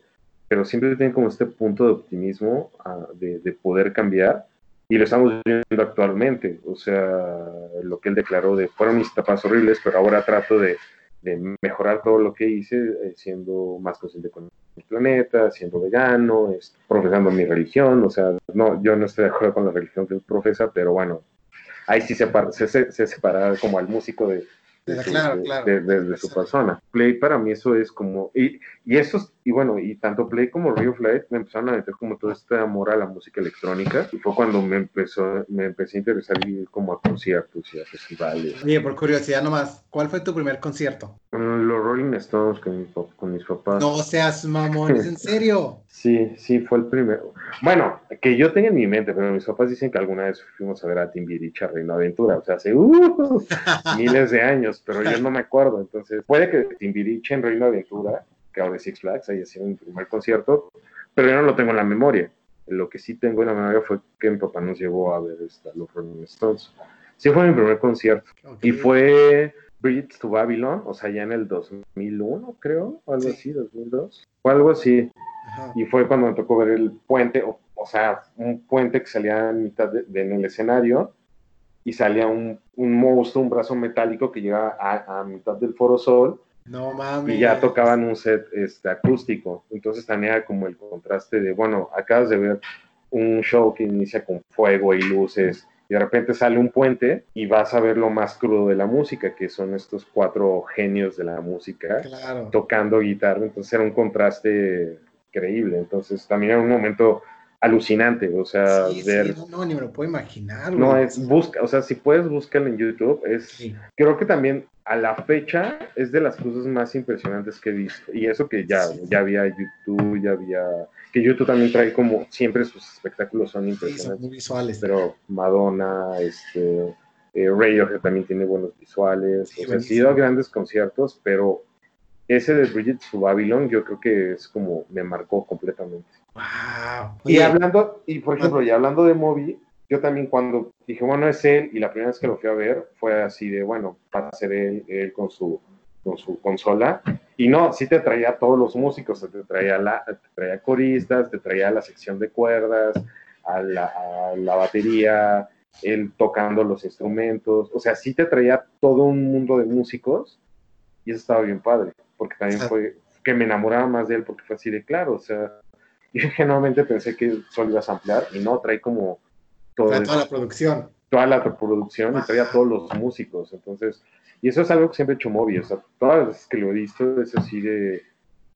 B: pero siempre tiene como este punto de optimismo ah, de, de poder cambiar, y lo estamos viendo actualmente, o sea, lo que él declaró de, fueron mis etapas horribles, pero ahora trato de, de mejorar todo lo que hice, eh, siendo más consciente con el planeta, siendo vegano, es- profesando mi religión, o sea, no, yo no estoy de acuerdo con la religión que él profesa, pero bueno, ahí sí se, se, se, se separa como al músico de, de,
A: Claro,
B: su,
A: claro,
B: de-
A: claro.
B: de- de- de su persona. Play para mí eso es como, y, y eso, y bueno, y tanto Play como Rio Flight me empezaron a meter como todo este amor a la música electrónica, y fue cuando me empezó, me empecé a interesar ir como a conciertos y a festivales.
A: Oye, por curiosidad nomás, ¿cuál fue tu primer concierto?
B: Mm, Los Rolling Stones con, mi con mis papás.
A: No seas mamón, ¿es en serio?
B: Sí, sí, fue el primero. Bueno, que yo tenga en mi mente, pero mis papás dicen que alguna vez fuimos a ver a Timbiriche a Reino Aventura, o sea, hace uh, miles de años, pero yo no me acuerdo. Entonces, puede que Timbiriche en Reino Aventura, que ahora es Six Flags, haya sido mi primer concierto, pero yo no lo tengo en la memoria. Lo que sí tengo en la memoria fue que mi papá nos llevó a ver esta, los Rolling Stones. Sí, fue mi primer concierto.
A: Ok.
B: Y fue Bridge to Babylon, o sea, ya en el 2001, creo, o algo
A: Sí.
B: así, 2002, o algo así.
A: Ajá.
B: Y fue cuando me tocó ver el puente, o, o sea, un puente que salía en mitad de, de- en el escenario y salía un, un monstruo, un brazo metálico que llegaba a, a mitad del Foro Sol
A: No mames.
B: y ya tocaban un set este, acústico. Entonces también era como el contraste de, bueno, acabas de ver un show que inicia con fuego y luces y de repente sale un puente y vas a ver lo más crudo de la música, que son estos cuatro genios de la música
A: Claro.
B: tocando guitarra, entonces era un contraste increíble, entonces también era un momento alucinante, o sea,
A: Sí, sí,
B: ver,
A: no, no, ni me lo puedo imaginar.
B: no es, busca, o sea, si puedes buscarlo en YouTube, es,
A: Sí.
B: creo que también a la fecha es de las cosas más impresionantes que he visto, y eso que ya, ya había YouTube, ya había, que YouTube también trae como, siempre sus espectáculos son
A: Sí, son
B: impresionantes,
A: muy visuales.
B: pero Madonna, este, eh, Radiohead también tiene buenos visuales, o sea, sí
A: buenísimo.
B: da grandes conciertos, pero ese de Bridget to Babylon yo creo que es como me marcó completamente.
A: Wow.
B: y hablando, y por ejemplo, y hablando de Moby, yo también cuando dije, bueno, es él, y la primera vez que lo fui a ver fue así de, bueno, va a ser él, él con su con su consola. Y no, sí te traía a todos los músicos, te traía, la, te traía coristas, te traía la sección de cuerdas, a la, la, batería, él tocando los instrumentos. O sea, sí te traía todo un mundo de músicos y eso estaba bien padre, porque también fue que me enamoraba más de él, porque fue así de claro. O sea, yo generalmente pensé que solo ibas a ampliar y no, trae como
A: toda la producción.
B: Toda la producción y traía a todos los músicos. Entonces, y eso es algo que siempre he hecho Moby, o sea, todas las veces que lo he visto es así de...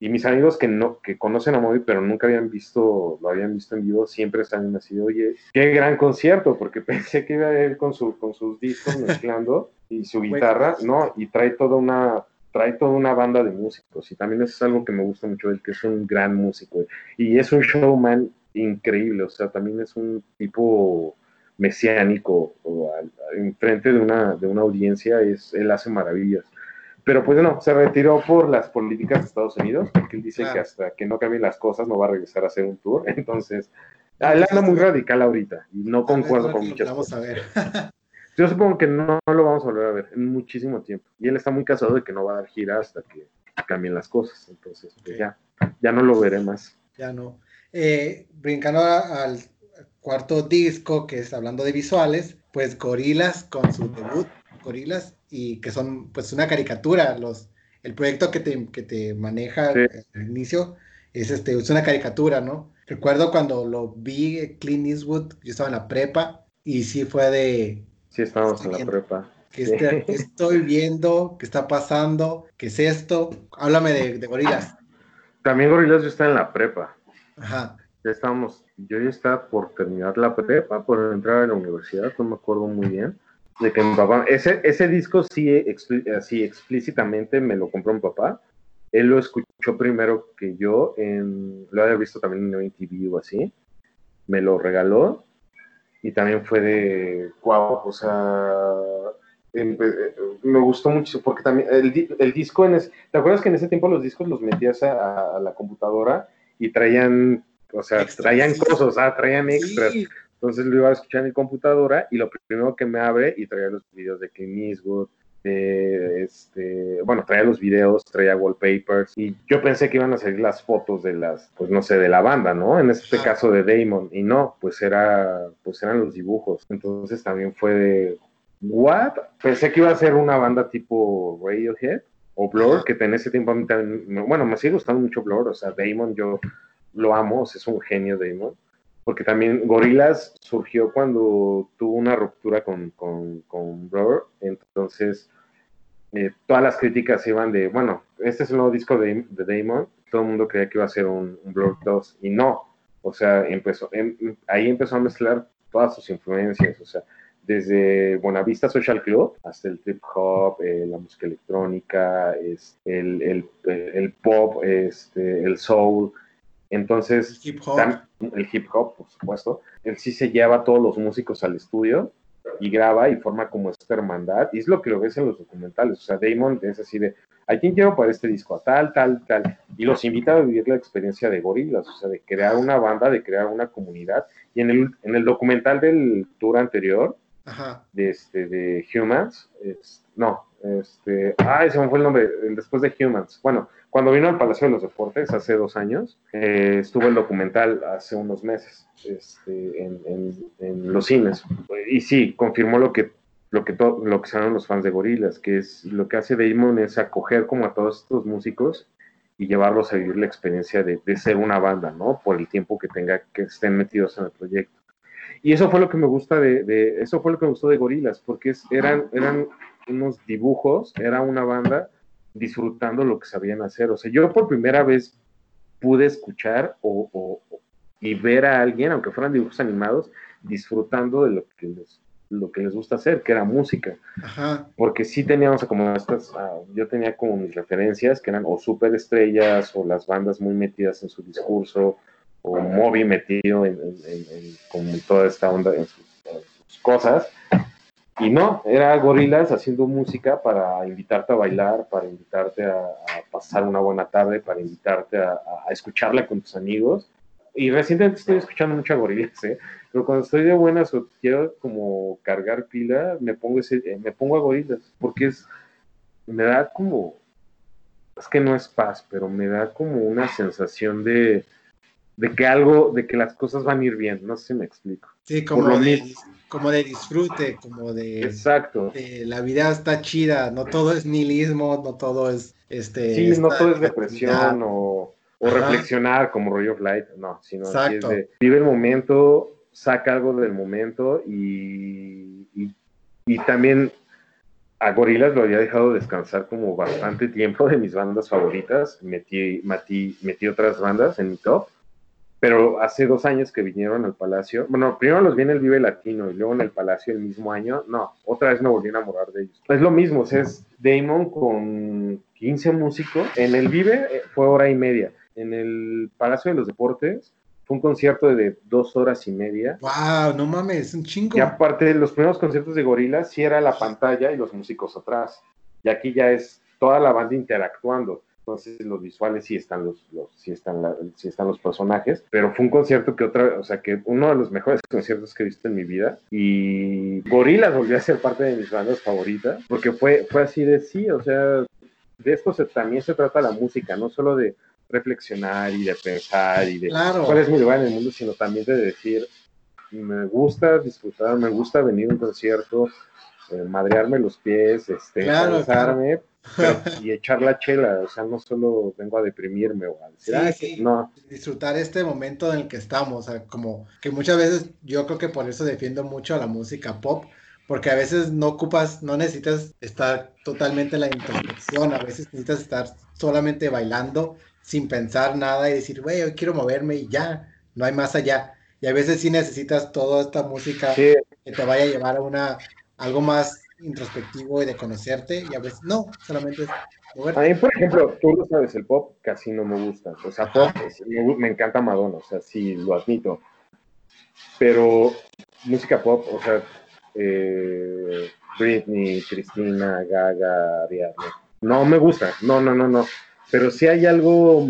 B: Y mis amigos que no que conocen a Moby, pero nunca habían visto, lo habían visto en vivo, siempre están así, oye, qué gran concierto, porque pensé que iba a ir con, su, con sus discos mezclando y su guitarra, no, y trae toda una trae toda una banda de músicos y también eso es algo que me gusta mucho él, que es un gran músico y es un showman increíble, o sea, también es un tipo mesiánico enfrente de una, de una audiencia, es, él hace maravillas. Pero pues no, se retiró por las políticas de Estados Unidos, porque él dice que hasta que no cambien las cosas no va a regresar a hacer un tour. Entonces, él anda muy radical ahorita y no concuerdo con muchas
A: vamos A ver.
B: Yo supongo que no, lo vamos a volver a ver en muchísimo tiempo. Y él está muy casado de que no va a dar gira hasta que cambien las cosas. Entonces, pues ya, ya no lo veré más.
A: Ya no. Eh, brincando al cuarto disco, que es hablando de visuales, pues Gorilas con su debut, Gorilas, y que son pues una caricatura, los, el proyecto que te, que te maneja al inicio es, este, es una caricatura, ¿no? Recuerdo cuando lo vi Clint Eastwood, yo estaba en la prepa, y sí fue de...
B: Sí, estábamos en la prepa.
A: ¿Qué, este, estoy viendo? ¿Qué está pasando? ¿Qué es esto? Háblame de, de Gorilas.
B: También Gorilas yo estaba en la prepa.
A: Ajá
B: ya estábamos, yo ya estaba por terminar la prepa, por entrar a la universidad, no me acuerdo muy bien, de que mi papá, ese, ese disco sí, así explícitamente me lo compró mi papá, él lo escuchó primero que yo, en, lo había visto también en TV o así, me lo regaló y también fue de, wow, o sea, me gustó mucho porque también el, el disco, en ¿te acuerdas que en ese tiempo los discos los metías a, a la computadora y traían o sea, traían cosas, ah, traían extras. Entonces lo iba a escuchar en mi computadora y lo primero que me abre y traía los videos de Clint Eastwood, este, bueno, traía los videos, traía wallpapers y yo pensé que iban a salir las fotos de las, pues no sé, de la banda, ¿no? En este caso de Damon y no, pues era, pues eran los dibujos. Entonces también fue de, ¿what? Pensé que iba a ser una banda tipo Radiohead o Blur, que en ese tiempo a mí también, bueno, me sigue gustando mucho Blur, o sea, Damon yo lo amo, es un genio Damon, porque también Gorillaz surgió cuando tuvo una ruptura con, con, con Blur, entonces eh, todas las críticas iban de, bueno, este es el nuevo disco de, de Damon, todo el mundo creía que iba a ser un, Blur 2, y no, o sea, empezó, em, ahí empezó a mezclar todas sus influencias, o sea, desde Buenavista Social Club hasta el trip hop, eh, la música electrónica, es, el, el, el, pop, este, el soul, entonces,
A: el hip hop.
B: el hip hop, por supuesto. Él sí se lleva a todos los músicos al estudio y graba y forma como esta hermandad. Y es lo que lo ves en los documentales. O sea, Damon es así de, ¿a quién quiero para este disco? A tal, tal, tal. Y los invita a vivir la experiencia de gorilas, o sea, de crear una banda, de crear una comunidad. Y en el, en el documental del tour anterior, De, este, de Humans, no, este, ay, se me fue el nombre, después de Humans. Bueno, cuando vino al Palacio de los Deportes hace dos años, eh, estuvo el documental hace unos meses este, en, los cines. Y sí, confirmó lo que lo que, lo que saben los fans de Gorilas, que es lo que hace Damon es acoger como a todos estos músicos y llevarlos a vivir la experiencia de, ser una banda, ¿no? Por el tiempo que tenga que estén metidos en el proyecto. Y eso fue lo que me gusta de, eso fue lo que me gustó de Gorilas, porque eran, eran unos dibujos, era una banda disfrutando lo que sabían hacer. O sea, yo por primera vez pude escuchar o, y ver a alguien, aunque fueran dibujos animados, disfrutando de lo que les, lo que les gusta hacer, que era música. Porque sí teníamos como estas, ah, yo tenía como mis referencias, que eran o superestrellas, o las bandas muy metidas en su discurso, o Moby metido en, toda esta onda, en sus cosas. Y no, era gorilas haciendo música para invitarte a bailar, para invitarte a, pasar una buena tarde, para invitarte a, escucharla con tus amigos. y recientemente estoy escuchando mucho a gorilas, ¿eh? Pero cuando estoy de buenas o quiero como cargar pila, me pongo ese, eh, me pongo a gorilas, porque es, me da como, es que no es paz, pero me da como una sensación de, de que algo, de que las cosas van a ir bien, no sé si me explico.
A: Sí, como, de, como de disfrute, como de...
B: Exacto.
A: la vida está chida, no todo es nihilismo, no todo es... Este,
B: sí, no todo es depresión o, reflexionar como rollo of Light, no, sino Exacto. Es de, vive el momento, saca algo del momento y, y, también a Gorilas lo había dejado descansar como bastante tiempo de mis bandas favoritas, metí, metí, metí otras bandas en mi top pero hace dos años que vinieron al Palacio, bueno, primero los vi en el Vive Latino y luego en el Palacio el mismo año, no, otra vez me volví a enamorar de ellos. Es lo mismo, o sea, es Damon con 15 músicos, en el Vive eh, fue hora y media, en el Palacio de los Deportes fue un concierto de dos horas y media.
A: ¡Wow! No mames, un chingo.
B: Y aparte, los primeros conciertos de Gorillaz sí era la pantalla y los músicos atrás. Y aquí ya es toda la banda interactuando. Entonces los visuales sí están los, los sí están sí están los personajes, pero fue un concierto que otra, o sea, que uno de los mejores conciertos que he visto en mi vida y Gorillaz volvió a ser parte de mis bandas favoritas porque fue fue así de sí, o sea, de esto se, también se trata la música, no solo de reflexionar y de pensar y de cuál es mi lugar en el mundo, sino también de decir me gusta disfrutar, me gusta venir a un concierto, eh, madrearme los pies, este, y echar la chela, o sea, no solo vengo a deprimirme o a decir, no.
A: Disfrutar este momento en el que estamos, o sea, como que muchas veces yo creo que por eso defiendo mucho a la música pop, porque a veces no ocupas, no necesitas estar totalmente en la introspección, a veces necesitas estar solamente bailando sin pensar nada y decir, güey, hoy quiero moverme y ya, no hay más allá. Y a veces sí necesitas toda esta música que te vaya a llevar a una algo más introspectivo y de conocerte y a veces no, solamente es
B: A mí, por ejemplo, tú lo sabes, el pop casi no me gusta. O sea, pop, me, encanta Madonna, o sea, sí, lo admito. Pero música pop, o sea, eh, Britney, Cristina, Gaga, Ariadne, no me gusta, no, no, no, no. Pero sí hay algo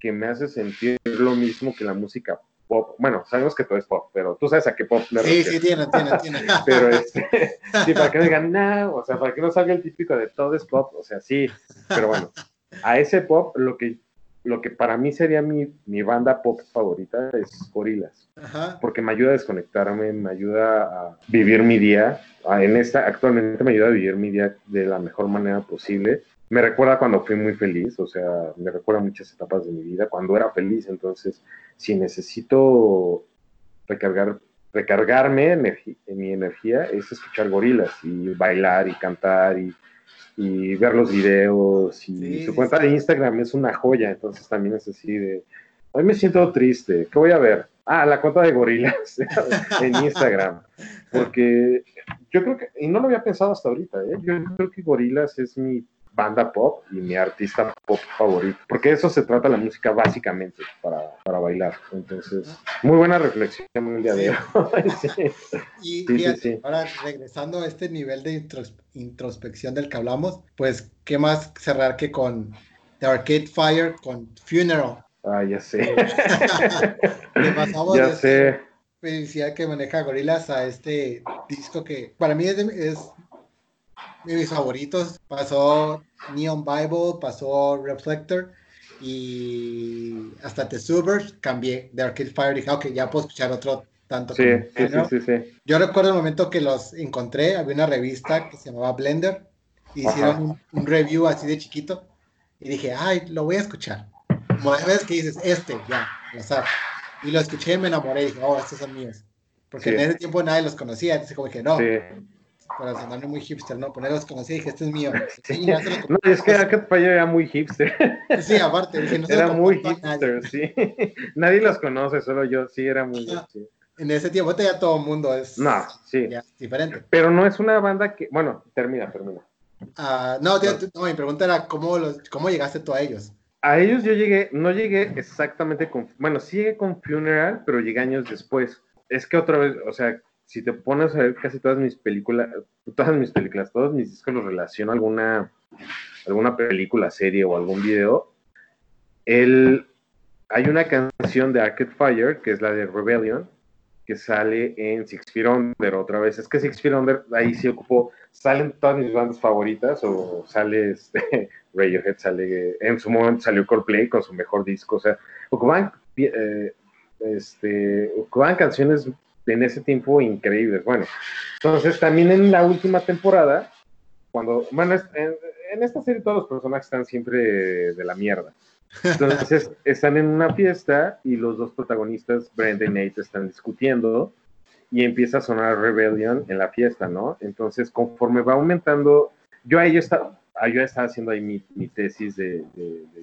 B: que me hace sentir lo mismo que la música pop. Bueno, sabemos que todo es pop, pero tú sabes a qué pop
A: me Sí, sí, tiene, tiene, tiene.
B: pero este, sí, para que no digan, no, o sea, para que no salga el típico de todo es pop, o sea, sí, pero bueno, a ese pop lo que, lo que para mí sería mi, mi banda pop favorita es Gorilas, porque me ayuda a desconectarme, me ayuda a vivir mi día, en esta, actualmente me ayuda a vivir mi día de la mejor manera posible me recuerda cuando fui muy feliz, o sea, me recuerda muchas etapas de mi vida, cuando era feliz, entonces, si necesito recargar, recargarme en mi energía, es escuchar gorilas y bailar y cantar y, ver los videos y su cuenta de Instagram es una joya, entonces también es así de, hoy me siento triste, ¿qué voy a ver? Ah, la cuenta de gorilas en Instagram, porque yo creo que, y no lo había pensado hasta ahorita, ¿eh? yo creo que gorilas es mi banda pop y mi artista pop favorito, porque eso se trata la música básicamente para, para bailar. Entonces, muy buena reflexión el día de hoy.
A: Y ahora regresando a este nivel de introspección del que hablamos, pues, ¿qué más cerrar que con The Arcade Fire, con Funeral?
B: Ah, ya sé.
A: ya sé. Felicidad que maneja Gorilas a este disco que para mí es, es mis favoritos. Pasó Neon Bible, pasó Reflector y hasta The Subers cambié de Arcade Fire. Dije, ok, ya puedo escuchar otro tanto.
B: Sí, sí, sí, sí,
A: Yo recuerdo el momento que los encontré, había una revista que se llamaba Blender y hicieron un, review así de chiquito y dije, ay, lo voy a escuchar. Vez que dices, este, ya, lo Y lo escuché y me enamoré y dije, oh, estos son míos. Porque en ese tiempo nadie los conocía, entonces como dije, no, para sonarme muy hipster, ¿no? Ponerlos como así, dije, este es mío.
B: no, es que Arcade Fire era muy hipster.
A: Sí, aparte, dije, no
B: Era muy hipster, sí. Nadie los conoce, solo yo, sí, era muy.
A: En ese tiempo ya todo el mundo es,
B: no, sí.
A: diferente.
B: Pero no es una banda que, bueno, termina, termina.
A: Uh, no, no, mi pregunta era, ¿cómo, los, ¿cómo llegaste tú a ellos?
B: A ellos yo llegué, no llegué exactamente con, bueno, sí llegué con Funeral, pero llegué años después. Es que otra vez, o sea, si te pones a ver casi todas mis películas, todas mis películas, todos mis discos los relaciono a alguna, alguna película, serie o algún video, el, hay una canción de Arcade Fire, que es la de Rebellion, que sale en Six Feet Under otra vez. Es que Six Feet Under ahí sí ocupó, salen todas mis bandas favoritas, o sale este, Radiohead, sale, en su momento salió Coldplay con su mejor disco, o sea, ocupaban, eh, este, ocupaban canciones en ese tiempo increíbles. Bueno, entonces también en la última temporada, cuando, bueno, en, en esta serie todos los personajes están siempre de la mierda. Entonces están en una fiesta y los dos protagonistas, Brenda y Nate, están discutiendo y empieza a sonar Rebellion en la fiesta, ¿no? Entonces, conforme va aumentando, yo ahí estaba, yo estaba haciendo ahí mi, tesis de,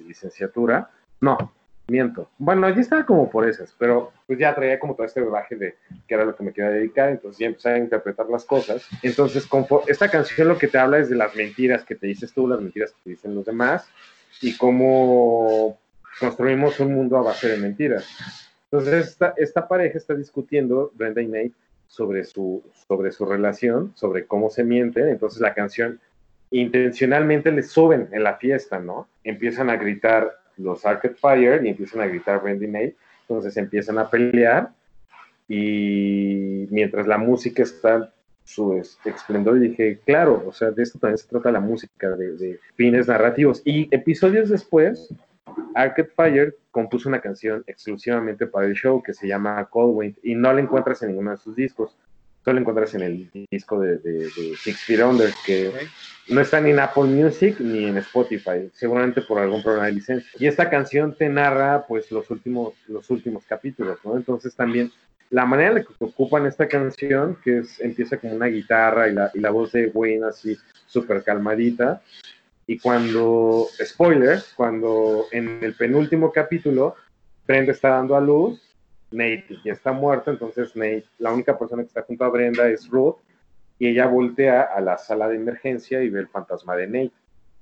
B: licenciatura. No, miento. Bueno, ya estaba como por esas, pero pues ya traía como todo este baje de que era lo que me quería dedicar, entonces ya empecé a interpretar las cosas. Entonces, esta canción lo que te habla es de las mentiras que te dices tú, las mentiras que te dicen los demás, y cómo construimos un mundo a base de mentiras. Entonces, esta, esta pareja está discutiendo, Brenda y Nate, sobre su, sobre su relación, sobre cómo se mienten. Entonces, la canción intencionalmente le suben en la fiesta, ¿no? Empiezan a gritar los Arcade Fire y empiezan a gritar Brenda y Nate. Entonces, empiezan a pelear y mientras la música está su esplendor dije, claro, o sea, de esto también se trata la música, de, fines narrativos. Y episodios después, Arcade Fire compuso una canción exclusivamente para el show que se llama Cold Wind y no la encuentras en ninguno de sus discos, solo la encuentras en el disco de, Six Feet Under, que no está ni en Apple Music ni en Spotify, seguramente por algún problema de licencia. Y esta canción te narra pues los últimos, los últimos capítulos, ¿no? Entonces también la manera en la que ocupan esta canción, que es, empieza con una guitarra y la, y la voz de Wayne así súper calmadita, y cuando, spoiler, cuando en el penúltimo capítulo Brenda está dando a luz, Nate ya está muerto, entonces Nate, la única persona que está junto a Brenda es Ruth, y ella voltea a la sala de emergencia y ve el fantasma de Nate.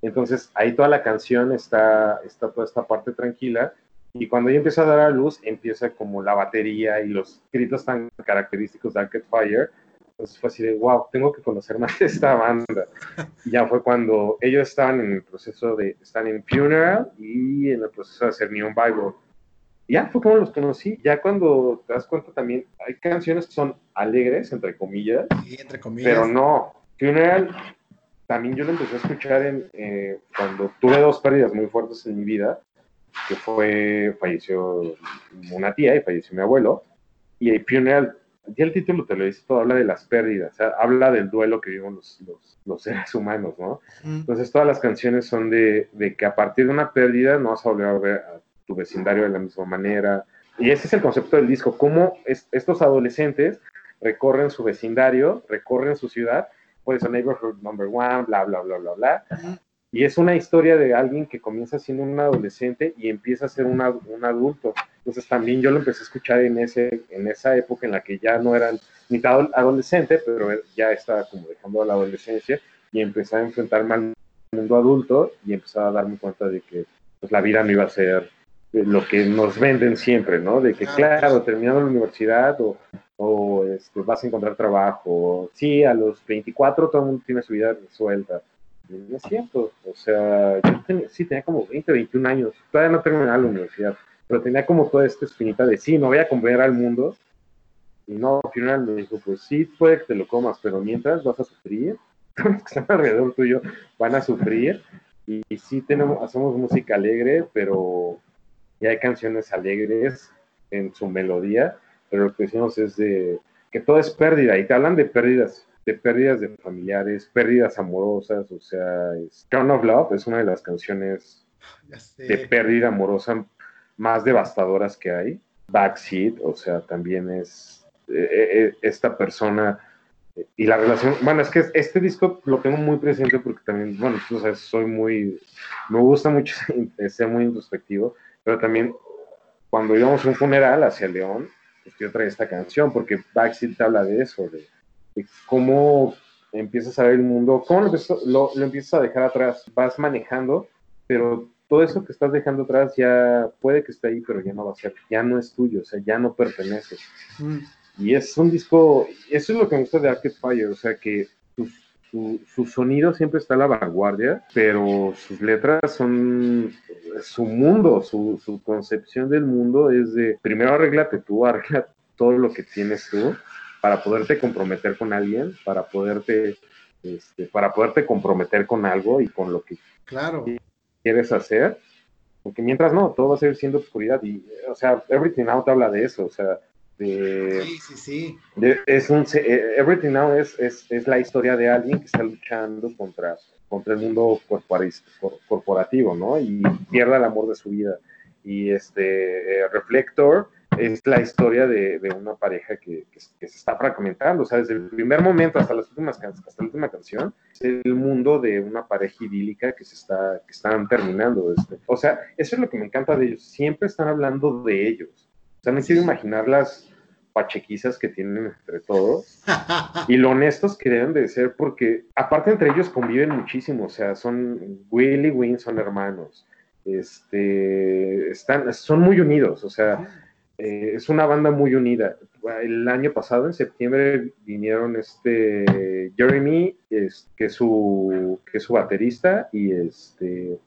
B: Entonces ahí toda la canción está, está toda esta parte tranquila, y cuando ella empieza a dar a luz, empieza como la batería y los gritos tan característicos de Arcade Fire. Entonces fue así de, wow, tengo que conocer más de esta banda. Y ya fue cuando ellos estaban en el proceso de, están en Funeral y en el proceso de hacer Neon Bible. Ya fue como los conocí. Ya cuando te das cuenta también, hay canciones que son alegres, entre comillas.
A: Sí, entre comillas.
B: Pero no. Funeral, también yo lo empecé a escuchar en, eh, cuando tuve dos pérdidas muy fuertes en mi vida que fue, falleció una tía y falleció mi abuelo, y el funeral, ya el título te lo dice todo, habla de las pérdidas, habla del duelo que vivimos los, los, seres humanos, ¿no? Entonces todas las canciones son de, de, que a partir de una pérdida no vas a volver a ver a tu vecindario de la misma manera, y ese es el concepto del disco, cómo estos adolescentes recorren su vecindario, recorren su ciudad, puede ser Neighborhood Number One, bla, bla, bla, bla, bla, y es una historia de alguien que comienza siendo un adolescente y empieza a ser un adulto. Entonces también yo lo empecé a escuchar en, ese, en esa época en la que ya no eran mitad adolescente, pero ya estaba como dejando la adolescencia y empecé a enfrentarme al mundo adulto y empecé a darme cuenta de que pues, la vida no iba a ser lo que nos venden siempre, ¿no? De que, claro, terminando la universidad o, o este, vas a encontrar trabajo. Sí, a los 24 todo el mundo tiene su vida resuelta no es cierto. O sea, yo sí tenía como 20, 21 años. Todavía no terminaba la universidad. Pero tenía como toda esta espinita de sí, me voy a comer al mundo. Y no, al final me dijo, pues sí, puede que te lo comas, pero mientras vas a sufrir. Los que están alrededor tuyo van a sufrir. Y, sí tenemos, hacemos música alegre, pero ya hay canciones alegres en su melodía. Pero lo que decimos es de que todo es pérdida. Y te hablan de pérdidas de pérdidas de familiares, pérdidas amorosas, o sea, es, of Love es una de las canciones de pérdida amorosa más devastadoras que hay. Backseat, o sea, también es eh, eh, esta persona eh, y la relación, bueno, es que este disco lo tengo muy presente porque también, bueno, tú sabes, soy muy, me gusta mucho ser muy introspectivo, pero también cuando íbamos a un funeral hacia León, pues yo traía esta canción porque Backseat habla de eso, de cómo empiezas a ver el mundo, cómo lo, empiezas a dejar atrás, vas manejando, pero todo eso que estás dejando atrás ya puede que esté ahí, pero ya no va a ser, ya no es tuyo, o sea, ya no pertenece. Mm. Y es un disco, eso es lo que me gusta de Arcade Fire, o sea, que su, su, sonido siempre está a la vanguardia, pero sus letras son su mundo, su, su concepción del mundo es de primero arréglate tú, arregla todo lo que tienes tú para poderte comprometer con alguien, para poderte, este, para poderte comprometer con algo y con lo que
A: claro.
B: quieres hacer. Porque mientras no, todo va a ser siendo oscuridad. Y, o sea, Everything te habla de eso. O sea, de,
A: sí, sí, sí.
B: es un, eh, Everything Now es, es, es, la historia de alguien que está luchando contra, contra el mundo corporativo, ¿no? Y pierde el amor de su vida. Y este eh, Reflector es la historia de, de una pareja que, que, se está fragmentando, o sea, desde el primer momento hasta, las últimas, hasta la última canción, es el mundo de una pareja idílica que se está, que están terminando. Este. O sea, eso es lo que me encanta de ellos, siempre están hablando de ellos. Sea, no quiero imaginar las pachequizas que tienen entre todos y lo honestos que deben de ser porque aparte entre ellos conviven muchísimo, o sea, son Willy y Win son hermanos, este, están, son muy unidos, o sea, eh, es una banda muy unida. El año pasado, en septiembre, vinieron este Jeremy, es, que, es su, que es su baterista, y este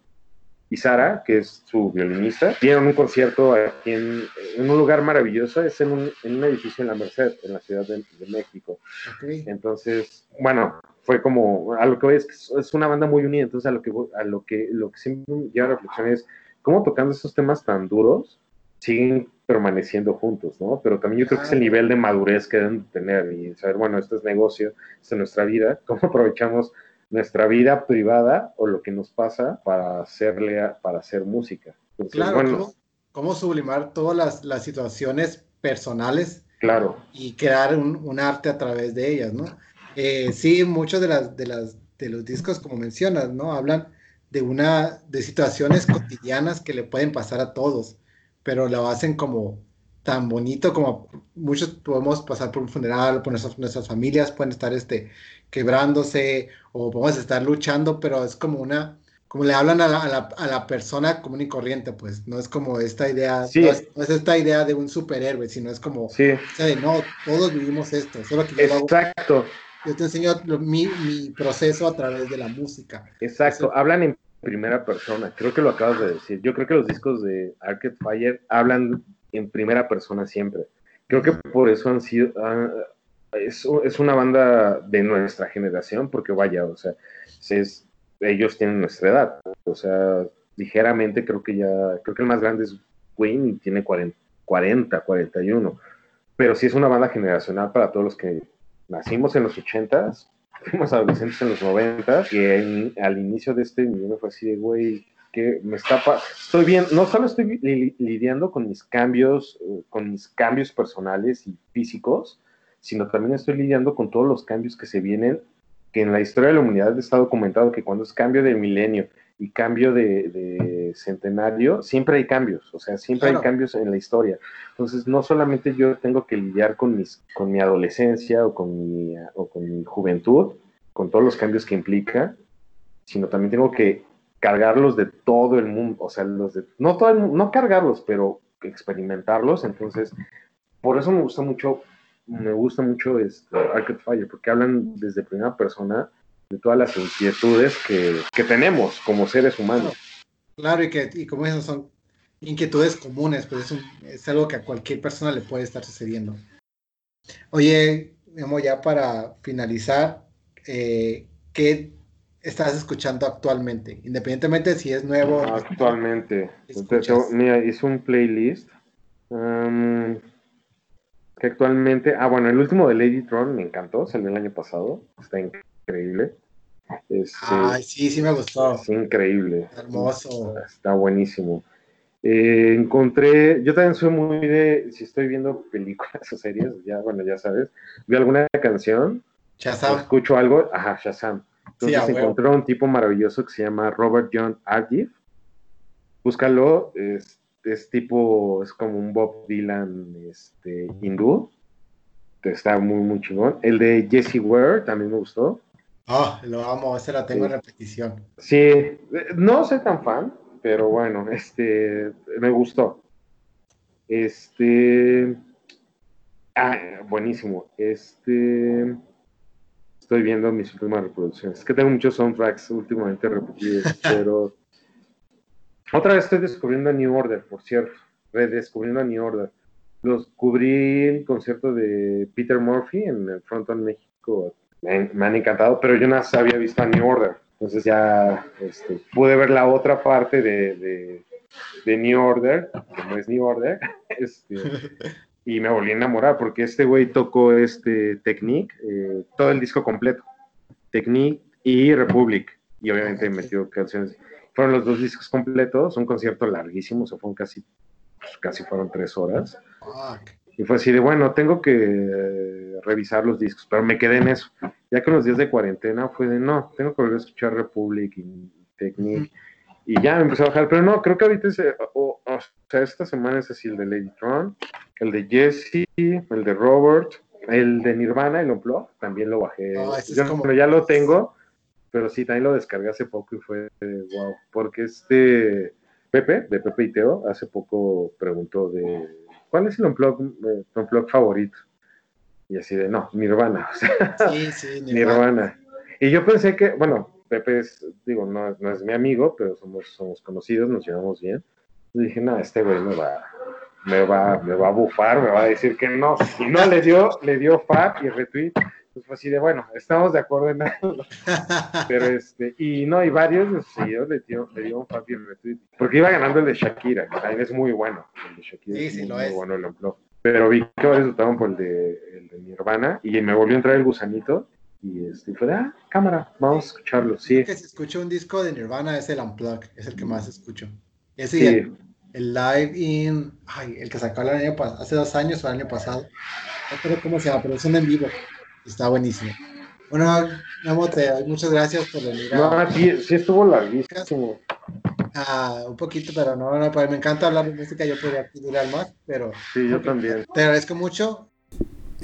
B: y Sara, que es su violinista, dieron un concierto aquí en, un lugar maravilloso, es en un, en un, edificio en la Merced, en la Ciudad de, México. Entonces, bueno, fue como, a lo que voy es que es una banda muy unida, entonces a lo que, a lo que, lo que siempre me lleva a reflexión es cómo tocando esos temas tan duros, siguen permaneciendo juntos, ¿no? Pero también yo creo que es el nivel de madurez que deben tener y saber, bueno, esto es negocio, esto es nuestra vida, cómo aprovechamos nuestra vida privada o lo que nos pasa para hacerle, para hacer música.
A: claro, ¿cómo, sublimar todas las, situaciones personales
B: claro.
A: y crear un, arte a través de ellas, ¿no? Eh, sí, muchos de, las, de, las, de los discos, como mencionas, ¿no? Hablan de una, de situaciones cotidianas que le pueden pasar a todos pero lo hacen como tan bonito como muchos podemos pasar por un funeral, por nuestras, nuestras familias pueden estar este, quebrándose o podemos estar luchando, pero es como una, como le hablan a la, a la, a la persona común y corriente, pues no es como esta idea, no, es, esta idea de un superhéroe, sino es como,
B: sí.
A: no, todos vivimos esto, solo que
B: yo Exacto.
A: yo te enseño mi, mi, proceso a través de la música.
B: Exacto, hablan en primera persona. Creo que lo acabas de decir. Yo creo que los discos de Arcade Fire hablan en primera persona siempre. Creo que por eso han sido. es, es, una banda de nuestra generación, porque vaya, o sea, es, ellos tienen nuestra edad. O sea, ligeramente creo que ya. Creo que el más grande es Wayne y tiene 40, 40 41. Pero sí es una banda generacional para todos los que nacimos en los 80s fuimos adolescentes en los 90 que al inicio de este me fue así de, güey, que me está estoy bien, no solo estoy lidiando con mis cambios, eh, con mis cambios personales y físicos, sino también estoy lidiando con todos los cambios que se vienen, que en la historia de la humanidad está documentado que cuando es cambio de milenio y cambio de, centenario, siempre hay cambios, o sea, siempre hay cambios en la historia. Entonces, no solamente yo tengo que lidiar con, mis, con mi adolescencia o con mi, o con mi juventud, con todos los cambios que implica, sino también tengo que cargarlos de todo el mundo, o sea, los de, no, todo no cargarlos, pero experimentarlos. Entonces, por eso me gusta mucho, me gusta mucho este, Arcade Fire, porque hablan desde primera persona de todas las inquietudes que, que tenemos como seres humanos.
A: Claro, y que y como esas son inquietudes comunes, pues es, un, es, algo que a cualquier persona le puede estar sucediendo. Oye, Memo, ya para finalizar, eh, ¿qué estás escuchando actualmente? Independientemente si es nuevo.
B: Actualmente. mira, hice un playlist. Um, que actualmente. Ah, bueno, el último de Lady Tron me encantó, salió el año pasado. Está increíble.
A: Este, Ay, sí, sí me gustó.
B: Es increíble.
A: Hermoso.
B: Está buenísimo. Eh, encontré, yo también soy muy de, si estoy viendo películas o series, ya, bueno, ya sabes, veo alguna canción,
A: Shazam.
B: escucho algo, ajá, Shazam. Entonces encontré un tipo maravilloso que se llama Robert John Argive. Búscalo, es, es, tipo, es como un Bob Dylan este, hindú. Está muy, muy chingón. El de Jesse Ware también me gustó.
A: Ah, lo amo, ese la tengo en repetición.
B: Sí, no soy tan fan, pero bueno, este, me gustó. Este, ah, buenísimo. Este, Estoy viendo mis últimas reproducciones. Es que tengo muchos soundtracks últimamente repetidos, pero otra vez estoy descubriendo a New Order, por cierto. Redescubriendo a New Order. Los cubrí el concierto de Peter Murphy en el Frontón México. Me, han encantado, pero yo no había visto a New Order. Entonces ya este, pude ver la otra parte de, de, New Order, que no es New Order, este, y me volví a enamorar porque este güey tocó este Technique, eh, todo el disco completo, Technique y Republic, y obviamente metió canciones. Fueron los dos discos completos, un concierto larguísimo, o sea, fueron casi, pues, casi fueron tres horas. Y fue así de, bueno, tengo que eh, revisar los discos, pero me quedé en eso. Ya que los días de cuarentena fue de, no, tengo que volver a escuchar Republic y Technique. Y ya me empecé a bajar, pero no, creo que ahorita, es, o, sea, esta semana es así el de Lady Tron, el de Jesse, el de Robert, el de Nirvana, el Unplug, también lo bajé. Yo, ya lo tengo, pero sí, también lo descargué hace poco y fue wow, porque este Pepe, de Pepe y Teo, hace poco preguntó de ¿cuál es el unplug, eh, favorito? Y así de, no, Nirvana. sí, sí, Nirvana. Y yo pensé que, bueno, Pepe es, digo, no, no es mi amigo, pero somos, somos conocidos, nos llevamos bien. Y dije, no, este güey me va, me va, me va a bufar, me va a decir que no. Y no le dio, le dio fab y retweet. Pues fue así de, bueno, estamos de acuerdo en algo. Pero este, y no, y varios de sus seguidores le dio, le dio un y retweet. Porque iba ganando el de Shakira, que también es muy bueno. El de Shakira sí, sí, muy, lo es. bueno el. Pero vi que varios votaron por el de, el de Nirvana y me volvió a entrar el gusanito. Y este, fue de, ah, cámara, vamos a escucharlo. Sí.
A: que si escucho un disco de Nirvana es el Unplug, es el que más escucho. Ese sí. el, live in, ay, el que sacó el año hace dos años o el año pasado. No creo cómo se llama, pero es un en vivo. Está buenísimo. Bueno, muchas gracias por venir.
B: No, sí, sí estuvo larguísimo.
A: Ah, un poquito, pero no, no, pues me encanta hablar de música, yo podría durar más, pero...
B: Sí, yo también.
A: Te agradezco mucho.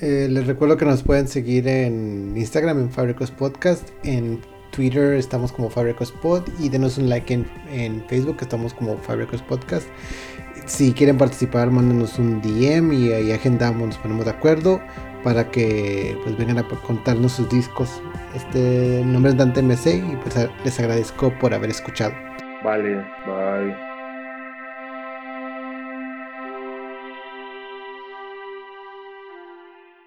A: Eh, les recuerdo que nos pueden seguir en Instagram en Fabricos Podcast, en Twitter estamos como Fabricos Pod y denos un like en, en Facebook, estamos como Fabricos Podcast. Si quieren participar, mándenos un DM y ahí agendamos, nos ponemos de acuerdo para que pues vengan a contarnos sus discos. Este nombre es Dante MC y pues les agradezco por haber escuchado.
B: Vale, bye.